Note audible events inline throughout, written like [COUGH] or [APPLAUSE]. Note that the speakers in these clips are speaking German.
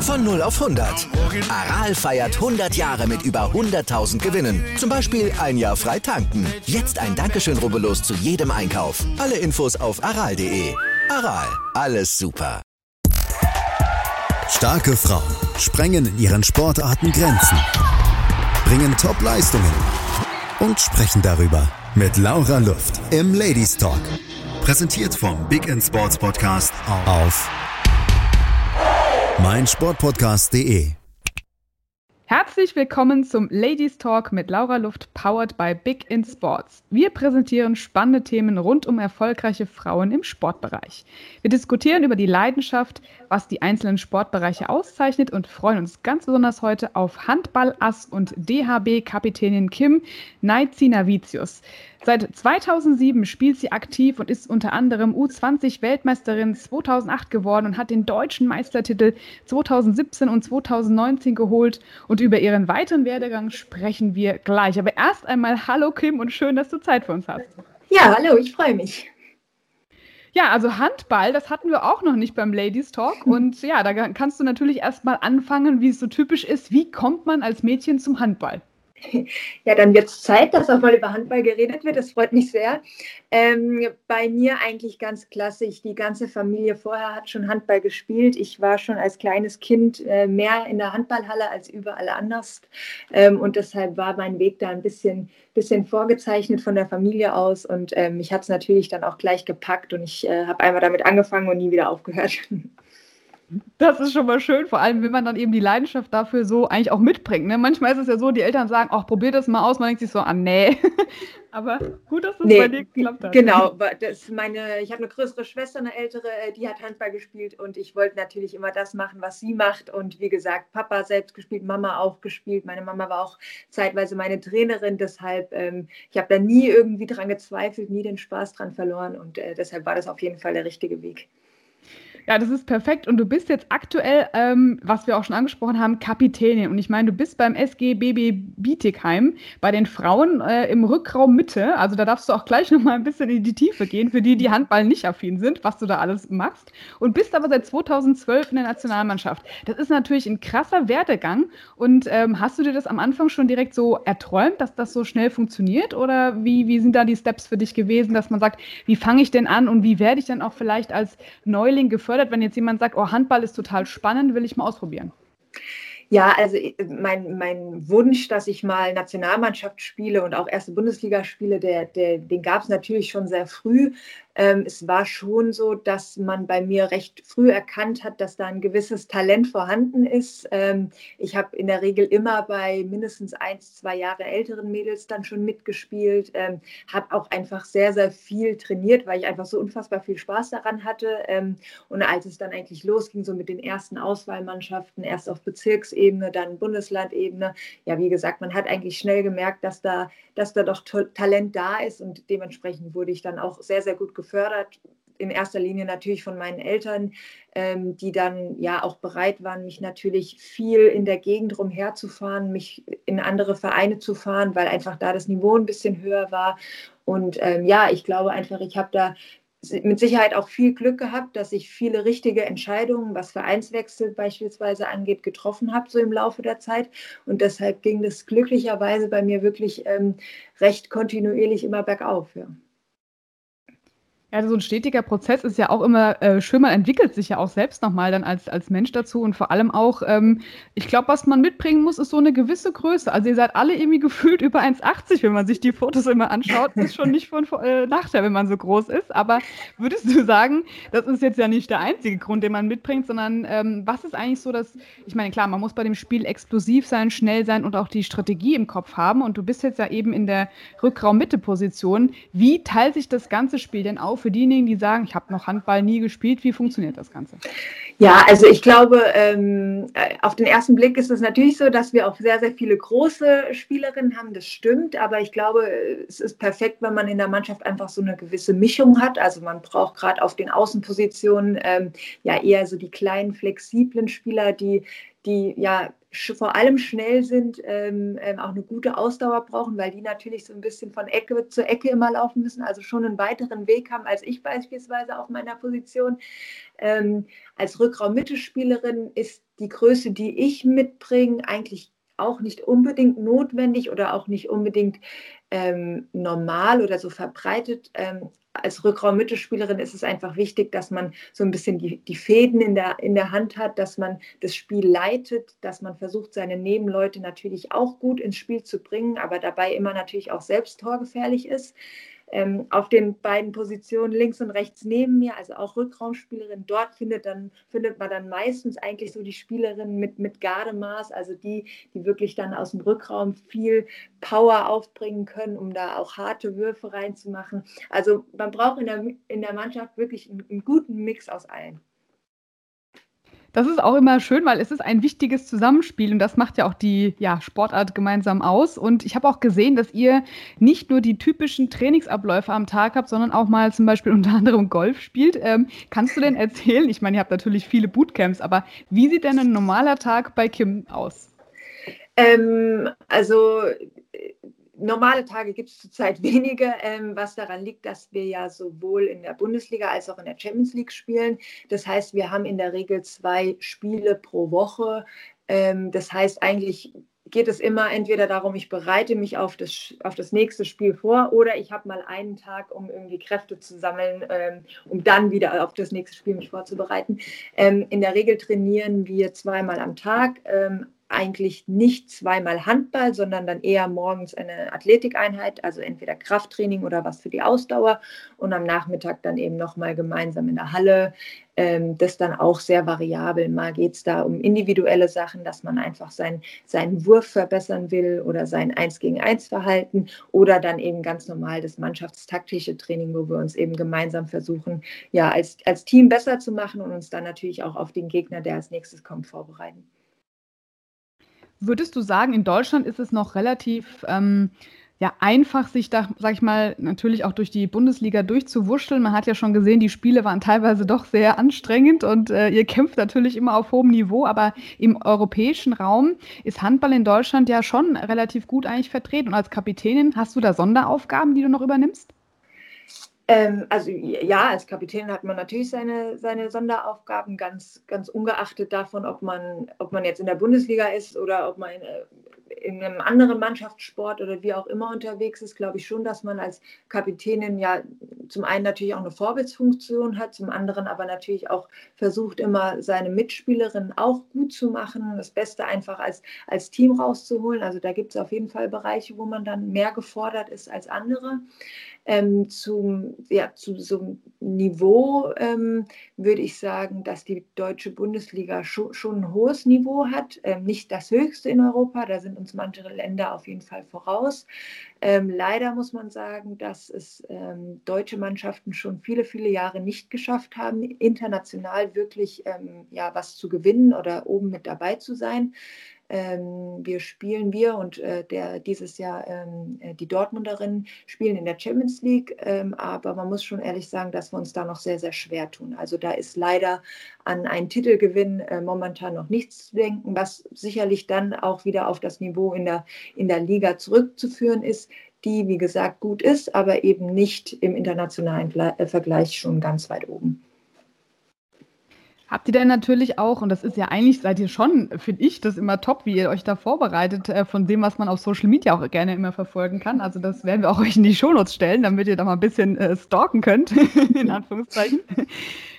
Von 0 auf 100. Aral feiert 100 Jahre mit über 100.000 Gewinnen. Zum Beispiel ein Jahr frei tanken. Jetzt ein Dankeschön, rubbellos zu jedem Einkauf. Alle Infos auf aral.de. Aral, alles super. Starke Frauen sprengen in ihren Sportarten Grenzen, bringen Top-Leistungen und sprechen darüber mit Laura Luft im Ladies Talk. Präsentiert vom Big in Sports Podcast auf meinsportpodcast.de. Herzlich willkommen zum Ladies Talk mit Laura Luft, powered by Big in Sports. Wir präsentieren spannende Themen rund um erfolgreiche Frauen im Sportbereich. Wir diskutieren über die Leidenschaft, was die einzelnen Sportbereiche auszeichnet und freuen uns ganz besonders heute auf Handballass und DHB-Kapitänin Kim Naizinavicius. Seit 2007 spielt sie aktiv und ist unter anderem U20-Weltmeisterin 2008 geworden und hat den deutschen Meistertitel 2017 und 2019 geholt. Und über ihren weiteren Werdegang sprechen wir gleich. Aber erst einmal Hallo Kim und schön, dass du Zeit für uns hast. Ja, hallo, ich freue mich. Ja, also Handball, das hatten wir auch noch nicht beim Ladies Talk. [LAUGHS] Und ja, da kannst du natürlich erstmal anfangen, wie es so typisch ist. Wie kommt man als Mädchen zum Handball? Ja, dann wird es Zeit, dass auch mal über Handball geredet wird. Das freut mich sehr. Ähm, bei mir eigentlich ganz klassisch. Die ganze Familie vorher hat schon Handball gespielt. Ich war schon als kleines Kind äh, mehr in der Handballhalle als überall anders. Ähm, und deshalb war mein Weg da ein bisschen, bisschen vorgezeichnet von der Familie aus. Und ähm, mich hat es natürlich dann auch gleich gepackt. Und ich äh, habe einmal damit angefangen und nie wieder aufgehört. [LAUGHS] Das ist schon mal schön, vor allem wenn man dann eben die Leidenschaft dafür so eigentlich auch mitbringt. Ne? Manchmal ist es ja so, die Eltern sagen, ach, probier das mal aus, man denkt sich so, ah, nee. [LAUGHS] Aber gut, dass das nee, bei dir geklappt hat. Genau, das meine, ich habe eine größere Schwester, eine ältere, äh, die hat Handball gespielt und ich wollte natürlich immer das machen, was sie macht. Und wie gesagt, Papa selbst gespielt, Mama auch gespielt. Meine Mama war auch zeitweise meine Trainerin, deshalb, ähm, ich habe da nie irgendwie dran gezweifelt, nie den Spaß dran verloren und äh, deshalb war das auf jeden Fall der richtige Weg. Ja, das ist perfekt. Und du bist jetzt aktuell, ähm, was wir auch schon angesprochen haben, Kapitänin. Und ich meine, du bist beim SG BB Bietigheim bei den Frauen äh, im Rückraum Mitte. Also da darfst du auch gleich [LAUGHS] nochmal ein bisschen in die Tiefe gehen, für die, die Handball nicht affin sind, was du da alles machst. Und bist aber seit 2012 in der Nationalmannschaft. Das ist natürlich ein krasser Werdegang. Und ähm, hast du dir das am Anfang schon direkt so erträumt, dass das so schnell funktioniert? Oder wie, wie sind da die Steps für dich gewesen, dass man sagt, wie fange ich denn an und wie werde ich denn auch vielleicht als Neuling gefördert? Fördert, wenn jetzt jemand sagt, oh, Handball ist total spannend, will ich mal ausprobieren? Ja, also äh, mein, mein Wunsch, dass ich mal Nationalmannschaft spiele und auch erste Bundesliga spiele, der, der, den gab es natürlich schon sehr früh. Ähm, es war schon so, dass man bei mir recht früh erkannt hat, dass da ein gewisses Talent vorhanden ist. Ähm, ich habe in der Regel immer bei mindestens eins, zwei Jahre älteren Mädels dann schon mitgespielt, ähm, habe auch einfach sehr, sehr viel trainiert, weil ich einfach so unfassbar viel Spaß daran hatte. Ähm, und als es dann eigentlich losging, so mit den ersten Auswahlmannschaften, erst auf Bezirksebene, dann Bundeslandebene, ja, wie gesagt, man hat eigentlich schnell gemerkt, dass da, dass da doch Talent da ist und dementsprechend wurde ich dann auch sehr, sehr gut gefördert gefördert, in erster Linie natürlich von meinen Eltern, ähm, die dann ja auch bereit waren, mich natürlich viel in der Gegend rumherzufahren, mich in andere Vereine zu fahren, weil einfach da das Niveau ein bisschen höher war. Und ähm, ja, ich glaube einfach, ich habe da mit Sicherheit auch viel Glück gehabt, dass ich viele richtige Entscheidungen, was Vereinswechsel beispielsweise angeht, getroffen habe, so im Laufe der Zeit. Und deshalb ging das glücklicherweise bei mir wirklich ähm, recht kontinuierlich immer bergauf. Ja. Ja, so ein stetiger Prozess ist ja auch immer äh, schön, man entwickelt sich ja auch selbst nochmal dann als, als Mensch dazu und vor allem auch, ähm, ich glaube, was man mitbringen muss, ist so eine gewisse Größe. Also ihr seid alle irgendwie gefühlt über 1,80, wenn man sich die Fotos immer anschaut. Ist schon nicht von äh, Nachteil, wenn man so groß ist. Aber würdest du sagen, das ist jetzt ja nicht der einzige Grund, den man mitbringt, sondern ähm, was ist eigentlich so, dass, ich meine, klar, man muss bei dem Spiel explosiv sein, schnell sein und auch die Strategie im Kopf haben. Und du bist jetzt ja eben in der Rückraum-Mitte-Position. Wie teilt sich das ganze Spiel denn auf? Für diejenigen, die sagen, ich habe noch Handball nie gespielt, wie funktioniert das Ganze? Ja, also ich glaube, ähm, auf den ersten Blick ist es natürlich so, dass wir auch sehr, sehr viele große Spielerinnen haben, das stimmt, aber ich glaube, es ist perfekt, wenn man in der Mannschaft einfach so eine gewisse Mischung hat. Also man braucht gerade auf den Außenpositionen ähm, ja eher so die kleinen, flexiblen Spieler, die, die ja vor allem schnell sind, ähm, ähm, auch eine gute Ausdauer brauchen, weil die natürlich so ein bisschen von Ecke zu Ecke immer laufen müssen, also schon einen weiteren Weg haben als ich beispielsweise auf meiner Position. Ähm, als Rückraum-Mittelspielerin ist die Größe, die ich mitbringe, eigentlich auch nicht unbedingt notwendig oder auch nicht unbedingt ähm, normal oder so verbreitet. Ähm, als Rückraum-Mittelspielerin ist es einfach wichtig, dass man so ein bisschen die, die Fäden in der, in der Hand hat, dass man das Spiel leitet, dass man versucht, seine Nebenleute natürlich auch gut ins Spiel zu bringen, aber dabei immer natürlich auch selbst torgefährlich ist ähm, auf den beiden Positionen links und rechts neben mir, also auch Rückraumspielerin. Dort findet, dann, findet man dann meistens eigentlich so die Spielerinnen mit, mit Gardemaß, also die, die wirklich dann aus dem Rückraum viel Power aufbringen können, um da auch harte Würfe reinzumachen. Also man braucht in der, in der Mannschaft wirklich einen, einen guten Mix aus allen. Das ist auch immer schön, weil es ist ein wichtiges Zusammenspiel und das macht ja auch die ja, Sportart gemeinsam aus. Und ich habe auch gesehen, dass ihr nicht nur die typischen Trainingsabläufe am Tag habt, sondern auch mal zum Beispiel [LAUGHS] unter anderem Golf spielt. Ähm, kannst du denn erzählen, ich meine, ihr habt natürlich viele Bootcamps, aber wie sieht denn ein normaler Tag bei Kim aus? Ähm, also normale Tage gibt es zurzeit [LAUGHS] wenige, ähm, was daran liegt, dass wir ja sowohl in der Bundesliga als auch in der Champions League spielen. Das heißt, wir haben in der Regel zwei Spiele pro Woche. Ähm, das heißt, eigentlich geht es immer entweder darum, ich bereite mich auf das, auf das nächste Spiel vor oder ich habe mal einen Tag, um irgendwie Kräfte zu sammeln, ähm, um dann wieder auf das nächste Spiel mich vorzubereiten. Ähm, in der Regel trainieren wir zweimal am Tag. Eigentlich nicht zweimal Handball, sondern dann eher morgens eine Athletikeinheit, also entweder Krafttraining oder was für die Ausdauer und am Nachmittag dann eben nochmal gemeinsam in der Halle. Ähm, das dann auch sehr variabel. Mal geht es da um individuelle Sachen, dass man einfach sein, seinen Wurf verbessern will oder sein Eins gegen Eins Verhalten oder dann eben ganz normal das mannschaftstaktische Training, wo wir uns eben gemeinsam versuchen, ja, als, als Team besser zu machen und uns dann natürlich auch auf den Gegner, der als nächstes kommt, vorbereiten. Würdest du sagen, in Deutschland ist es noch relativ ähm, ja, einfach, sich da, sag ich mal, natürlich auch durch die Bundesliga durchzuwurschteln? Man hat ja schon gesehen, die Spiele waren teilweise doch sehr anstrengend und äh, ihr kämpft natürlich immer auf hohem Niveau, aber im europäischen Raum ist Handball in Deutschland ja schon relativ gut eigentlich vertreten. Und als Kapitänin hast du da Sonderaufgaben, die du noch übernimmst? Ähm, also ja, als Kapitän hat man natürlich seine, seine Sonderaufgaben, ganz, ganz ungeachtet davon, ob man, ob man jetzt in der Bundesliga ist oder ob man in, äh, in einem anderen Mannschaftssport oder wie auch immer unterwegs ist, glaube ich schon, dass man als Kapitänin ja zum einen natürlich auch eine Vorbildsfunktion hat, zum anderen aber natürlich auch versucht, immer seine Mitspielerinnen auch gut zu machen, das Beste einfach als, als Team rauszuholen. Also da gibt es auf jeden Fall Bereiche, wo man dann mehr gefordert ist als andere. Ähm, zum, ja, zu so einem Niveau ähm, würde ich sagen, dass die deutsche Bundesliga schon, schon ein hohes Niveau hat. Ähm, nicht das höchste in Europa, da sind uns manche Länder auf jeden Fall voraus. Ähm, leider muss man sagen, dass es ähm, deutsche Mannschaften schon viele, viele Jahre nicht geschafft haben, international wirklich ähm, ja, was zu gewinnen oder oben mit dabei zu sein. Ähm, wir spielen, wir und äh, der dieses Jahr ähm, äh, die Dortmunderinnen spielen in der Champions League, ähm, aber man muss schon ehrlich sagen, dass wir uns da noch sehr, sehr schwer tun. Also da ist leider an einen Titelgewinn äh, momentan noch nichts zu denken, was sicherlich dann auch wieder auf das Niveau in der, in der Liga zurückzuführen ist, die, wie gesagt, gut ist, aber eben nicht im internationalen äh, Vergleich schon ganz weit oben. Habt ihr denn natürlich auch, und das ist ja eigentlich, seid ihr schon, finde ich, das immer top, wie ihr euch da vorbereitet, äh, von dem, was man auf Social Media auch gerne immer verfolgen kann. Also das werden wir auch [LAUGHS] euch in die Shownotes stellen, damit ihr da mal ein bisschen äh, stalken könnt, [LAUGHS] in Anführungszeichen.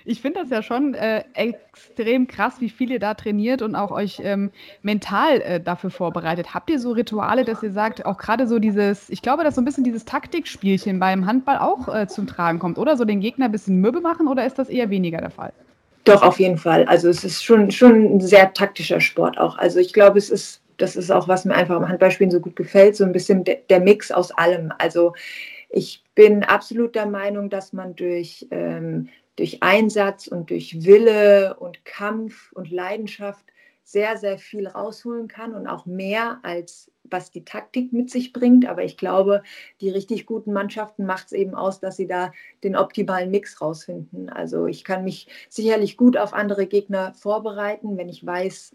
Ich finde das ja schon äh, extrem krass, wie viel ihr da trainiert und auch euch ähm, mental äh, dafür vorbereitet. Habt ihr so Rituale, dass ihr sagt, auch gerade so dieses, ich glaube, dass so ein bisschen dieses Taktikspielchen beim Handball auch äh, zum Tragen kommt, oder? So den Gegner ein bisschen mürbe machen, oder ist das eher weniger der Fall? Doch, auf jeden Fall. Also es ist schon, schon ein sehr taktischer Sport auch. Also ich glaube, es ist, das ist auch, was mir einfach am Handballspielen so gut gefällt, so ein bisschen de, der Mix aus allem. Also ich bin absolut der Meinung, dass man durch, ähm, durch Einsatz und durch Wille und Kampf und Leidenschaft sehr, sehr viel rausholen kann und auch mehr als was die Taktik mit sich bringt. Aber ich glaube, die richtig guten Mannschaften macht es eben aus, dass sie da den optimalen Mix rausfinden. Also ich kann mich sicherlich gut auf andere Gegner vorbereiten, wenn ich weiß,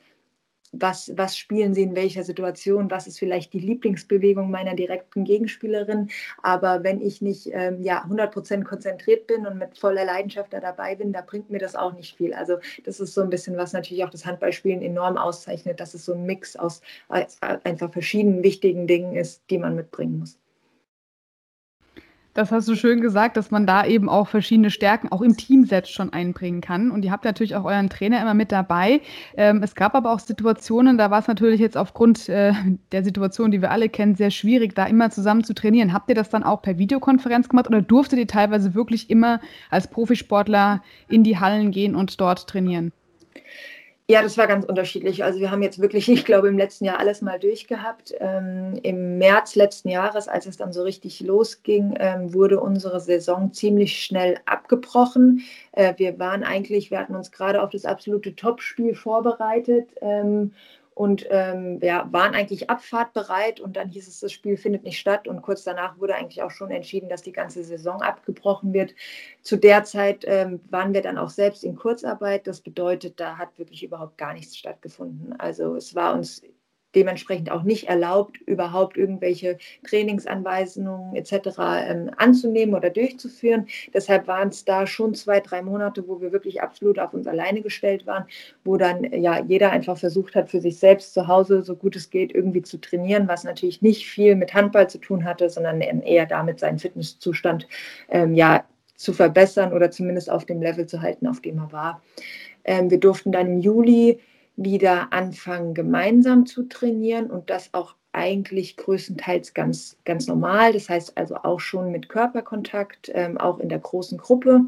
was, was spielen sie in welcher Situation, was ist vielleicht die Lieblingsbewegung meiner direkten Gegenspielerin. Aber wenn ich nicht ähm, ja, 100% konzentriert bin und mit voller Leidenschaft da dabei bin, da bringt mir das auch nicht viel. Also das ist so ein bisschen, was natürlich auch das Handballspielen enorm auszeichnet, dass es so ein Mix aus äh, einfach verschiedenen wichtigen Dingen ist, die man mitbringen muss. Das hast du schön gesagt, dass man da eben auch verschiedene Stärken auch im Team selbst schon einbringen kann. Und ihr habt natürlich auch euren Trainer immer mit dabei. Ähm, es gab aber auch Situationen, da war es natürlich jetzt aufgrund äh, der Situation, die wir alle kennen, sehr schwierig, da immer zusammen zu trainieren. Habt ihr das dann auch per Videokonferenz gemacht oder durftet ihr teilweise wirklich immer als Profisportler in die Hallen gehen und dort trainieren? Ja, das war ganz unterschiedlich. Also wir haben jetzt wirklich, [LAUGHS] ich glaube, im letzten Jahr alles mal durchgehabt. Ähm, Im März letzten Jahres, als es dann so richtig losging, ähm, wurde unsere Saison ziemlich schnell abgebrochen. Äh, wir waren eigentlich, wir hatten uns gerade auf das absolute Topspiel vorbereitet. Ähm, und ähm, ja, waren eigentlich abfahrtbereit und dann hieß es, das Spiel findet nicht statt und kurz danach wurde eigentlich auch schon entschieden, dass die ganze Saison abgebrochen wird. Zu der Zeit ähm, waren wir dann auch selbst in Kurzarbeit. Das bedeutet, da hat wirklich überhaupt gar nichts stattgefunden. Also es war uns dementsprechend auch nicht erlaubt, überhaupt irgendwelche Trainingsanweisungen etc. Ähm, anzunehmen oder durchzuführen. Deshalb waren es da schon zwei, drei Monate, wo wir wirklich absolut auf uns alleine gestellt waren, wo dann ja jeder einfach versucht hat, für sich selbst zu Hause so gut es geht irgendwie zu trainieren, was natürlich nicht viel mit Handball zu tun hatte, sondern eher damit seinen Fitnesszustand ähm, ja zu verbessern oder zumindest auf dem Level zu halten, auf dem er war. Ähm, wir durften dann im Juli wieder anfangen, gemeinsam zu trainieren und das auch eigentlich größtenteils ganz, ganz normal. Das heißt also auch schon mit Körperkontakt, ähm, auch in der großen Gruppe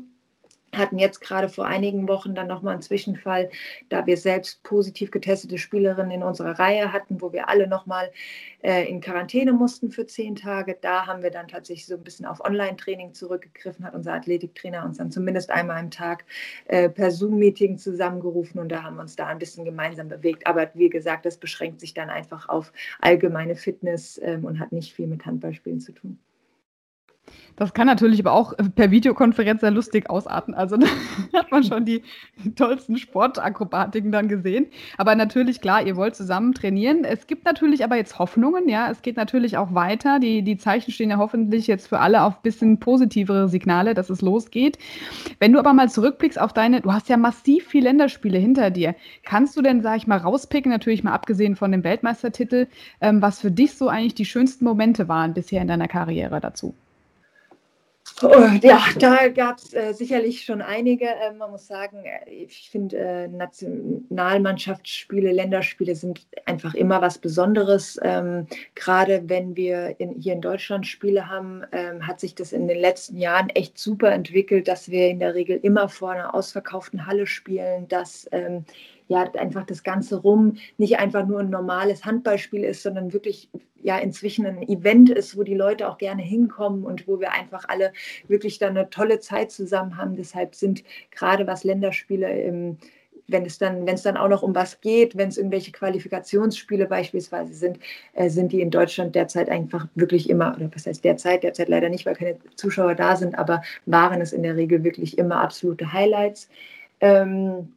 hatten jetzt gerade vor einigen Wochen dann nochmal einen Zwischenfall, da wir selbst positiv getestete Spielerinnen in unserer Reihe hatten, wo wir alle nochmal äh, in Quarantäne mussten für zehn Tage. Da haben wir dann tatsächlich so ein bisschen auf Online-Training zurückgegriffen, hat unser Athletiktrainer uns dann zumindest einmal am Tag äh, per Zoom-Meeting zusammengerufen und da haben wir uns da ein bisschen gemeinsam bewegt. Aber wie gesagt, das beschränkt sich dann einfach auf allgemeine Fitness ähm, und hat nicht viel mit Handballspielen zu tun. Das kann natürlich aber auch per Videokonferenz sehr lustig ausarten. Also [LAUGHS] da hat man schon die, die tollsten Sportakrobatiken dann gesehen. Aber natürlich, klar, ihr wollt zusammen trainieren. Es gibt natürlich aber jetzt Hoffnungen, ja. Es geht natürlich auch weiter. Die, die Zeichen stehen ja hoffentlich jetzt für alle auf ein bisschen positivere Signale, dass es losgeht. Wenn du aber mal zurückblickst auf deine, du hast ja massiv viele Länderspiele hinter dir. Kannst du denn, sag ich mal, rauspicken, natürlich mal abgesehen von dem Weltmeistertitel, ähm, was für dich so eigentlich die schönsten Momente waren bisher in deiner Karriere dazu? Oh, ja, da gab es äh, sicherlich schon einige. Äh, man muss sagen, äh, ich finde, äh, Nationalmannschaftsspiele, Länderspiele sind einfach immer was Besonderes. Ähm, Gerade wenn wir in, hier in Deutschland Spiele haben, ähm, hat sich das in den letzten Jahren echt super entwickelt, dass wir in der Regel immer vor einer ausverkauften Halle spielen, dass ähm, ja einfach das Ganze rum nicht einfach nur ein normales Handballspiel ist, sondern wirklich ja inzwischen ein Event ist, wo die Leute auch gerne hinkommen und wo wir einfach alle wirklich dann eine tolle Zeit zusammen haben. Deshalb sind gerade was Länderspiele im wenn es dann, wenn es dann auch noch um was geht, wenn es irgendwelche Qualifikationsspiele beispielsweise sind, äh, sind die in Deutschland derzeit einfach wirklich immer, oder was heißt derzeit, derzeit leider nicht, weil keine Zuschauer da sind, aber waren es in der Regel wirklich immer absolute Highlights. Ähm,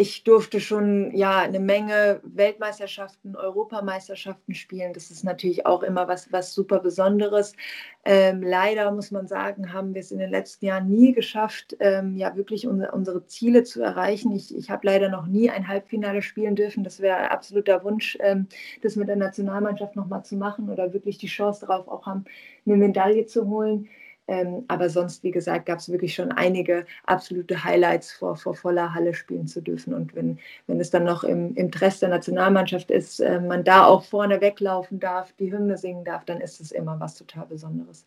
ich durfte schon ja eine Menge Weltmeisterschaften, Europameisterschaften spielen. Das ist natürlich auch immer was, was super Besonderes. Ähm, leider muss man sagen, haben wir es in den letzten Jahren nie geschafft, ähm, ja wirklich unsere, unsere Ziele zu erreichen. Ich, ich habe leider noch nie ein Halbfinale spielen dürfen. Das wäre absoluter Wunsch, ähm, das mit der Nationalmannschaft nochmal zu machen oder wirklich die Chance darauf auch haben, eine Medaille zu holen. Ähm, aber sonst, wie gesagt, gab es wirklich schon einige absolute Highlights, vor, vor voller Halle spielen zu dürfen. Und wenn, wenn es dann noch im, Dress der Nationalmannschaft ist, äh, man da auch vorne weglaufen darf, die Hymne singen darf, dann ist es immer was total Besonderes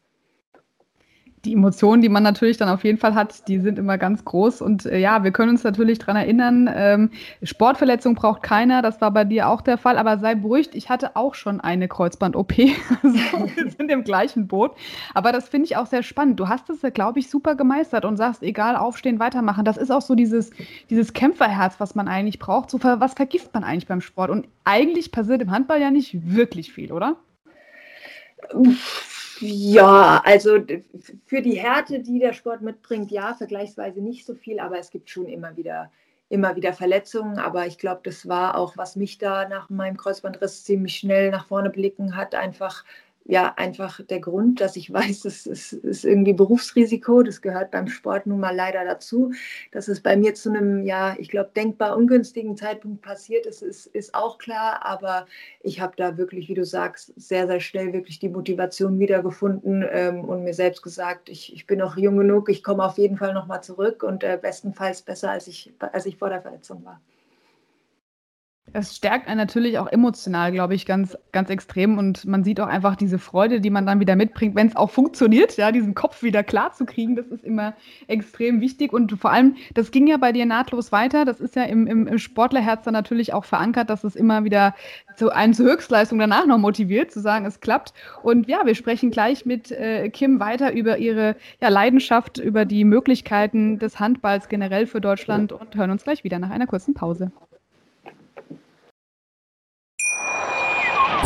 die Emotionen, die man natürlich dann auf jeden Fall hat, die sind immer ganz groß. Und äh, ja, wir können uns natürlich daran erinnern, ähm, Sportverletzung braucht keiner, das war bei dir auch der Fall, aber sei beruhigt, ich hatte auch schon eine Kreuzband-OP. also, [LAUGHS] wir sind im gleichen Boot. Aber das finde ich auch sehr spannend. Du hast es, glaube ich, super gemeistert und sagst, egal, aufstehen, weitermachen. Das ist auch so dieses, dieses Kämpferherz, was man eigentlich braucht. So, was vergisst man eigentlich beim Sport? Und eigentlich passiert im Handball ja nicht wirklich viel, oder? Ja, also für die Härte, die der Sport mitbringt, ja, vergleichsweise nicht so viel, aber es gibt schon immer wieder immer wieder Verletzungen. Aber ich glaube, das war auch, was mich da nach meinem Kreuzbandriss ziemlich schnell nach vorne blicken hat, einfach ja einfach der Grund, dass ich weiß, es ist, irgendwie Berufsrisiko. Das gehört beim Sport nun mal leider dazu. Dass es bei mir zu einem, ja, ich glaube, denkbar ungünstigen Zeitpunkt passiert ist, ist, ist auch klar. Aber ich habe da wirklich, wie du sagst, sehr, sehr schnell wirklich die Motivation wiedergefunden ähm, und mir selbst gesagt, ich, ich bin noch jung genug, ich komme auf jeden Fall nochmal zurück und äh, bestenfalls besser, als ich, als ich vor der Verletzung war. Es stärkt einen natürlich auch emotional, glaube ich, ganz, ganz extrem. Und man sieht auch einfach diese Freude, die man dann wieder mitbringt, wenn es auch funktioniert, ja, diesen Kopf wieder klar zu kriegen. Das ist immer extrem wichtig. Und vor allem, das ging ja bei dir nahtlos weiter. Das ist ja im, im, Sportlerherz dann natürlich auch verankert, dass es immer wieder zu einen zur Höchstleistung danach noch motiviert, zu sagen, es klappt. Und ja, wir sprechen gleich mit äh, Kim weiter über ihre ja, Leidenschaft, über die Möglichkeiten des Handballs generell für Deutschland und hören uns gleich wieder nach einer kurzen Pause.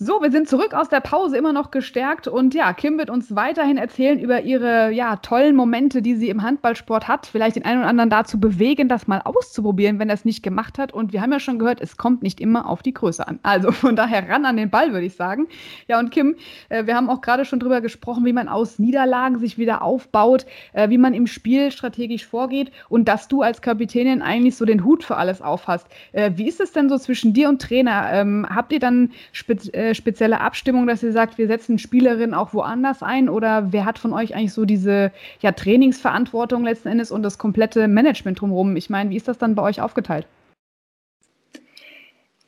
So, wir sind zurück aus der Pause, immer noch gestärkt. Und ja, Kim wird uns weiterhin erzählen über ihre ja, tollen Momente, die sie im Handballsport hat. Vielleicht den einen oder anderen dazu bewegen, das mal auszuprobieren, wenn er es nicht gemacht hat. Und wir haben ja schon gehört, es kommt nicht immer auf die Größe an. Also von daher ran an den Ball, würde ich sagen. Ja, und Kim, äh, wir haben auch gerade schon drüber gesprochen, wie man aus Niederlagen sich wieder aufbaut, äh, wie man im Spiel strategisch vorgeht und dass du als Kapitänin eigentlich so den Hut für alles aufhast. Äh, wie ist es denn so zwischen dir und Trainer? Ähm, habt ihr dann speziell äh, spezielle Abstimmung, dass ihr sagt, wir setzen Spielerinnen auch woanders ein? Oder wer hat von euch eigentlich so diese ja, Trainingsverantwortung letzten Endes und das komplette Management drumherum? Ich meine, wie ist das dann bei euch aufgeteilt?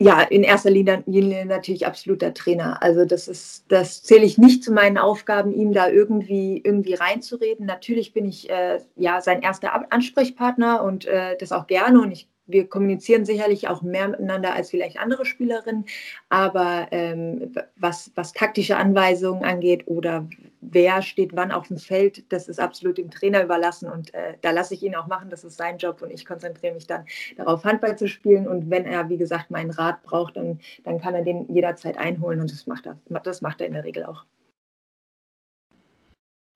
Ja, in erster Linie, natürlich absolut der Trainer. Also das ist, das zähle ich nicht zu meinen Aufgaben, ihm da irgendwie, irgendwie reinzureden. Natürlich bin ich äh, ja sein erster Ansprechpartner und äh, das auch gerne und ich wir kommunizieren sicherlich auch mehr miteinander als vielleicht andere Spielerinnen, aber ähm, was, was taktische Anweisungen angeht oder wer steht wann auf dem Feld, das ist absolut dem Trainer überlassen und äh, da lasse ich ihn auch machen, das ist sein Job und ich konzentriere mich dann darauf, Handball zu spielen und wenn er, wie gesagt, meinen Rat braucht, dann, dann kann er den jederzeit einholen und das macht er, das macht er in der Regel auch.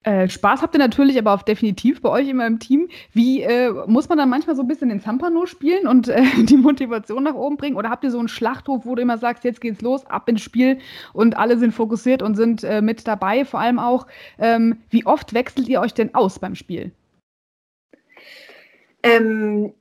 Äh, Spaß habt ihr natürlich, aber auch definitiv bei euch immer im Team. Wie äh, muss man dann manchmal so ein bisschen den Zampano spielen und äh, [LAUGHS] die Motivation nach oben bringen? Oder habt ihr so einen Schlachthof, wo du immer sagst, jetzt geht's los, ab ins Spiel und alle sind fokussiert und sind äh, mit dabei? Vor allem auch, ähm, wie oft wechselt ihr euch denn aus beim Spiel? Ähm,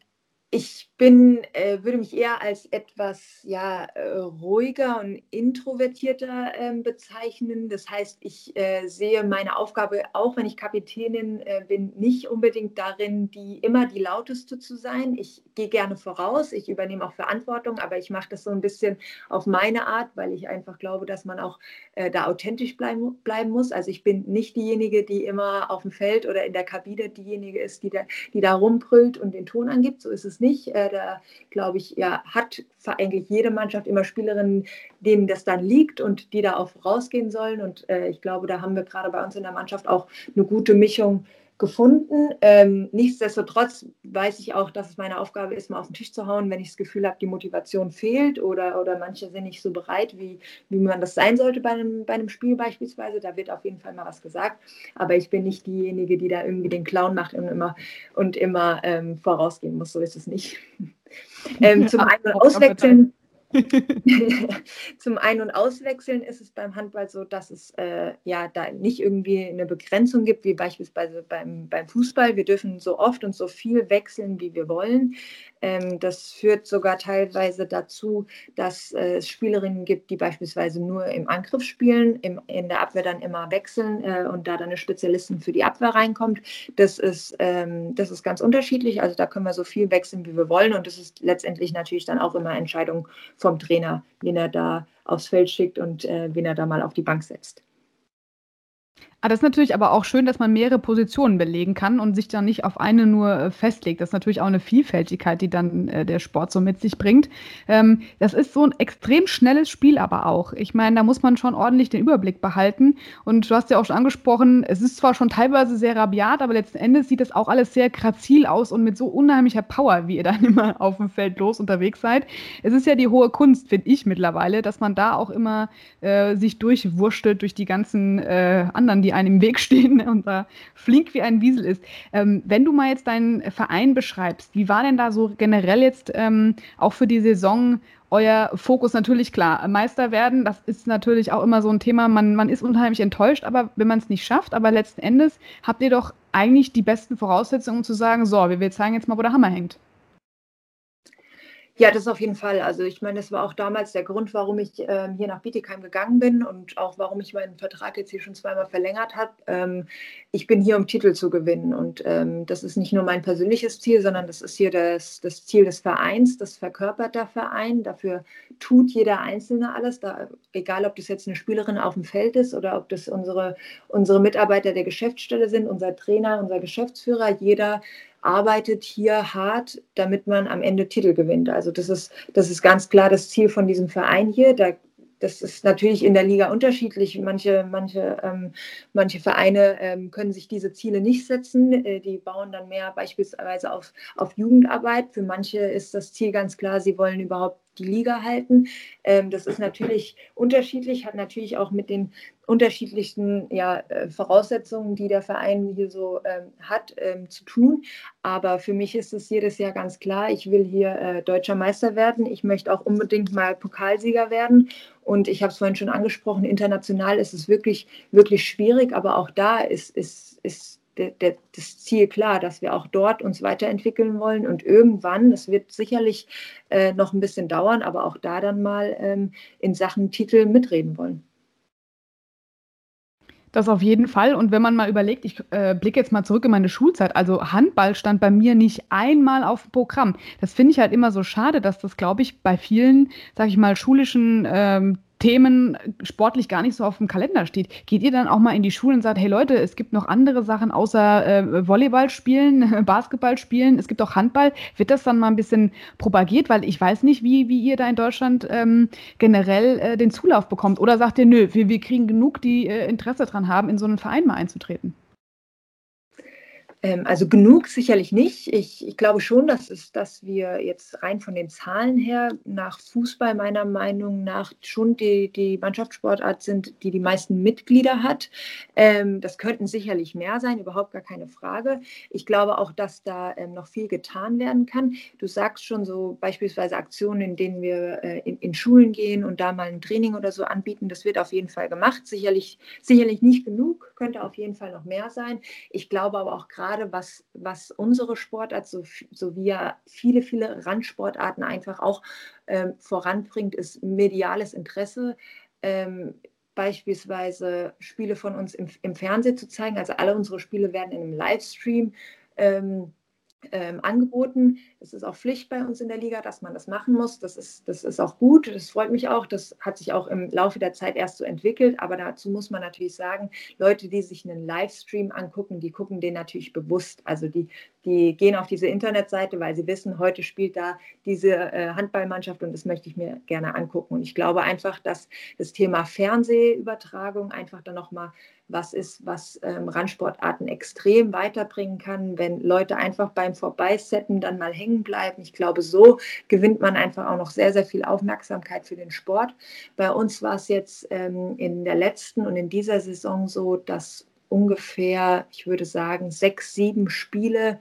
ich bin, äh, würde mich eher als etwas ja, äh, ruhiger und introvertierter äh, bezeichnen. Das heißt, ich äh, sehe meine Aufgabe, auch wenn ich Kapitänin äh, bin, nicht unbedingt darin, die immer die lauteste zu sein. Ich gehe gerne voraus, ich übernehme auch Verantwortung, aber ich mache das so ein bisschen auf meine Art, weil ich einfach glaube, dass man auch äh, da authentisch bleiben, bleiben muss. Also ich bin nicht diejenige, die immer auf dem Feld oder in der Kabine diejenige ist, die da, die da rumbrüllt und den Ton angibt. So ist es nicht da glaube ich, ja, hat eigentlich jede Mannschaft immer Spielerinnen, denen das dann liegt und die da auch rausgehen sollen. Und äh, ich glaube, da haben wir gerade bei uns in der Mannschaft auch eine gute Mischung gefunden. Ähm, nichtsdestotrotz weiß ich auch, dass es meine Aufgabe ist, mal auf den Tisch zu hauen, wenn ich das Gefühl habe, die Motivation fehlt oder, oder manche sind nicht so bereit, wie, wie man das sein sollte bei einem, bei einem Spiel beispielsweise. Da wird auf jeden Fall mal was gesagt. Aber ich bin nicht diejenige, die da irgendwie den Clown macht und immer, und immer ähm, vorausgehen muss. So ist es nicht. [LAUGHS] ähm, zum einen auswechseln. [LAUGHS] [LAUGHS] Zum Ein- und Auswechseln ist es beim Handball so, dass es äh, ja da nicht irgendwie eine Begrenzung gibt, wie beispielsweise beim, beim Fußball. Wir dürfen so oft und so viel wechseln, wie wir wollen. Ähm, das führt sogar teilweise dazu, dass äh, es Spielerinnen gibt, die beispielsweise nur im Angriff spielen, im, in der Abwehr dann immer wechseln äh, und da dann eine Spezialistin für die Abwehr reinkommt. Das ist, ähm, das ist ganz unterschiedlich. Also da können wir so viel wechseln, wie wir wollen. Und das ist letztendlich natürlich dann auch immer Entscheidung vom Trainer, wen er da aufs Feld schickt und äh, wen er da mal auf die Bank setzt. Ah, das ist natürlich aber auch schön, dass man mehrere Positionen belegen kann und sich dann nicht auf eine nur äh, festlegt. Das ist natürlich auch eine Vielfältigkeit, die dann äh, der Sport so mit sich bringt. Ähm, das ist so ein extrem schnelles Spiel aber auch. Ich meine, da muss man schon ordentlich den Überblick behalten. Und du hast ja auch schon angesprochen, es ist zwar schon teilweise sehr rabiat, aber letzten Endes sieht das auch alles sehr grazil aus und mit so unheimlicher Power, wie ihr dann [LAUGHS] immer auf dem Feld los unterwegs seid. Es ist ja die hohe Kunst, finde ich mittlerweile, dass man da auch immer äh, sich durchwurschtelt durch die ganzen äh, anderen, die einem im Weg stehen [LAUGHS] und da flink wie ein Wiesel ist. Ähm, wenn du mal jetzt deinen Verein beschreibst, wie war denn da so generell jetzt ähm, auch für die Saison euer Fokus natürlich klar. Meister werden, das ist natürlich auch immer so ein Thema. Man, man ist unheimlich enttäuscht, aber wenn man es nicht schafft, aber letzten Endes habt ihr doch eigentlich die besten Voraussetzungen, um zu sagen, so, wir zeigen jetzt mal, wo der Hammer hängt. Ja, das auf jeden Fall. Also ich meine, das war auch damals der Grund, warum ich ähm, hier nach Bietigheim gegangen bin und auch warum ich meinen Vertrag jetzt hier schon zweimal verlängert habe. Ähm, ich bin hier, um Titel zu gewinnen und ähm, das ist nicht nur mein persönliches Ziel, sondern das ist hier das, das Ziel des Vereins, das verkörpert der Verein. Dafür tut jeder Einzelne alles, da, egal ob das jetzt eine Spielerin auf dem Feld ist oder ob das unsere, unsere Mitarbeiter der Geschäftsstelle sind, unser Trainer, unser Geschäftsführer, jeder arbeitet hier hart, damit man am Ende Titel gewinnt. Also das ist, das ist ganz klar das Ziel von diesem Verein hier. Da, das ist natürlich in der Liga unterschiedlich. Manche, manche, ähm, manche Vereine ähm, können sich diese Ziele nicht setzen. Äh, die bauen dann mehr beispielsweise auf, auf Jugendarbeit. Für manche ist das Ziel ganz klar, sie wollen überhaupt die Liga halten. Ähm, das ist natürlich unterschiedlich, hat natürlich auch mit den unterschiedlichsten ja, äh, Voraussetzungen, die der Verein hier so ähm, hat, ähm, zu tun. Aber für mich ist es jedes Jahr ganz klar, ich will hier äh, deutscher Meister werden. Ich möchte auch unbedingt mal Pokalsieger werden. Und ich habe es vorhin schon angesprochen, international ist es wirklich, wirklich schwierig, aber auch da ist, ist, ist der, der, das Ziel klar, dass wir auch dort uns weiterentwickeln wollen und irgendwann, das wird sicherlich äh, noch ein bisschen dauern, aber auch da dann mal ähm, in Sachen Titel mitreden wollen. Das auf jeden Fall. Und wenn man mal überlegt, ich äh, blicke jetzt mal zurück in meine Schulzeit, also Handball stand bei mir nicht einmal auf dem Programm. Das finde ich halt immer so schade, dass das, glaube ich, bei vielen, sag ich mal, schulischen ähm, Themen sportlich gar nicht so auf dem Kalender steht. Geht ihr dann auch mal in die Schule und sagt, hey Leute, es gibt noch andere Sachen außer äh, Volleyball spielen, [LAUGHS] Basketball spielen, es gibt auch Handball. Wird das dann mal ein bisschen propagiert? Weil ich weiß nicht, wie, wie ihr da in Deutschland ähm, generell äh, den Zulauf bekommt. Oder sagt ihr, nö, wir, wir kriegen genug, die äh, Interesse daran haben, in so einen Verein mal einzutreten? Ähm, also genug sicherlich nicht. Ich, ich, glaube schon, dass, es, dass wir jetzt rein von den Zahlen her nach Fußball meiner Meinung nach schon die, die Mannschaftssportart sind, die die meisten Mitglieder hat. Ähm, das könnten sicherlich mehr sein, überhaupt gar keine Frage. Ich glaube auch, dass da ähm, noch viel getan werden kann. Du sagst schon so beispielsweise Aktionen, in denen wir äh, in, in, Schulen gehen und da mal ein Training oder so anbieten. Das wird auf jeden Fall gemacht. Sicherlich, sicherlich nicht genug, könnte auf jeden Fall noch mehr sein. Ich glaube aber auch gerade, gerade was, was unsere Sportart so, so wie ja viele, viele Randsportarten einfach auch ähm, voranbringt, ist mediales Interesse. Ähm, beispielsweise Spiele von uns im, im Fernsehen zu zeigen. Also alle unsere Spiele werden in einem Livestream ähm, ähm, angeboten. Es ist auch Pflicht bei uns in der Liga, dass man das machen muss. Das ist, das ist auch gut, das freut mich auch. Das hat sich auch im Laufe der Zeit erst so entwickelt. Aber dazu muss man natürlich sagen, Leute, die sich einen Livestream angucken, die gucken den natürlich bewusst. Also die, die gehen auf diese Internetseite, weil sie wissen, heute spielt da diese äh, Handballmannschaft und das möchte ich mir gerne angucken. Und ich glaube einfach, dass das Thema Fernsehübertragung einfach dann nochmal was ist, was ähm, Randsportarten extrem weiterbringen kann, wenn Leute einfach beim Vorbeisetten dann mal hängen bleiben. Ich glaube, so gewinnt man einfach auch noch sehr, sehr viel Aufmerksamkeit für den Sport. Bei uns war es jetzt ähm, in der letzten und in dieser Saison so, dass ungefähr, ich würde sagen, sechs, sieben Spiele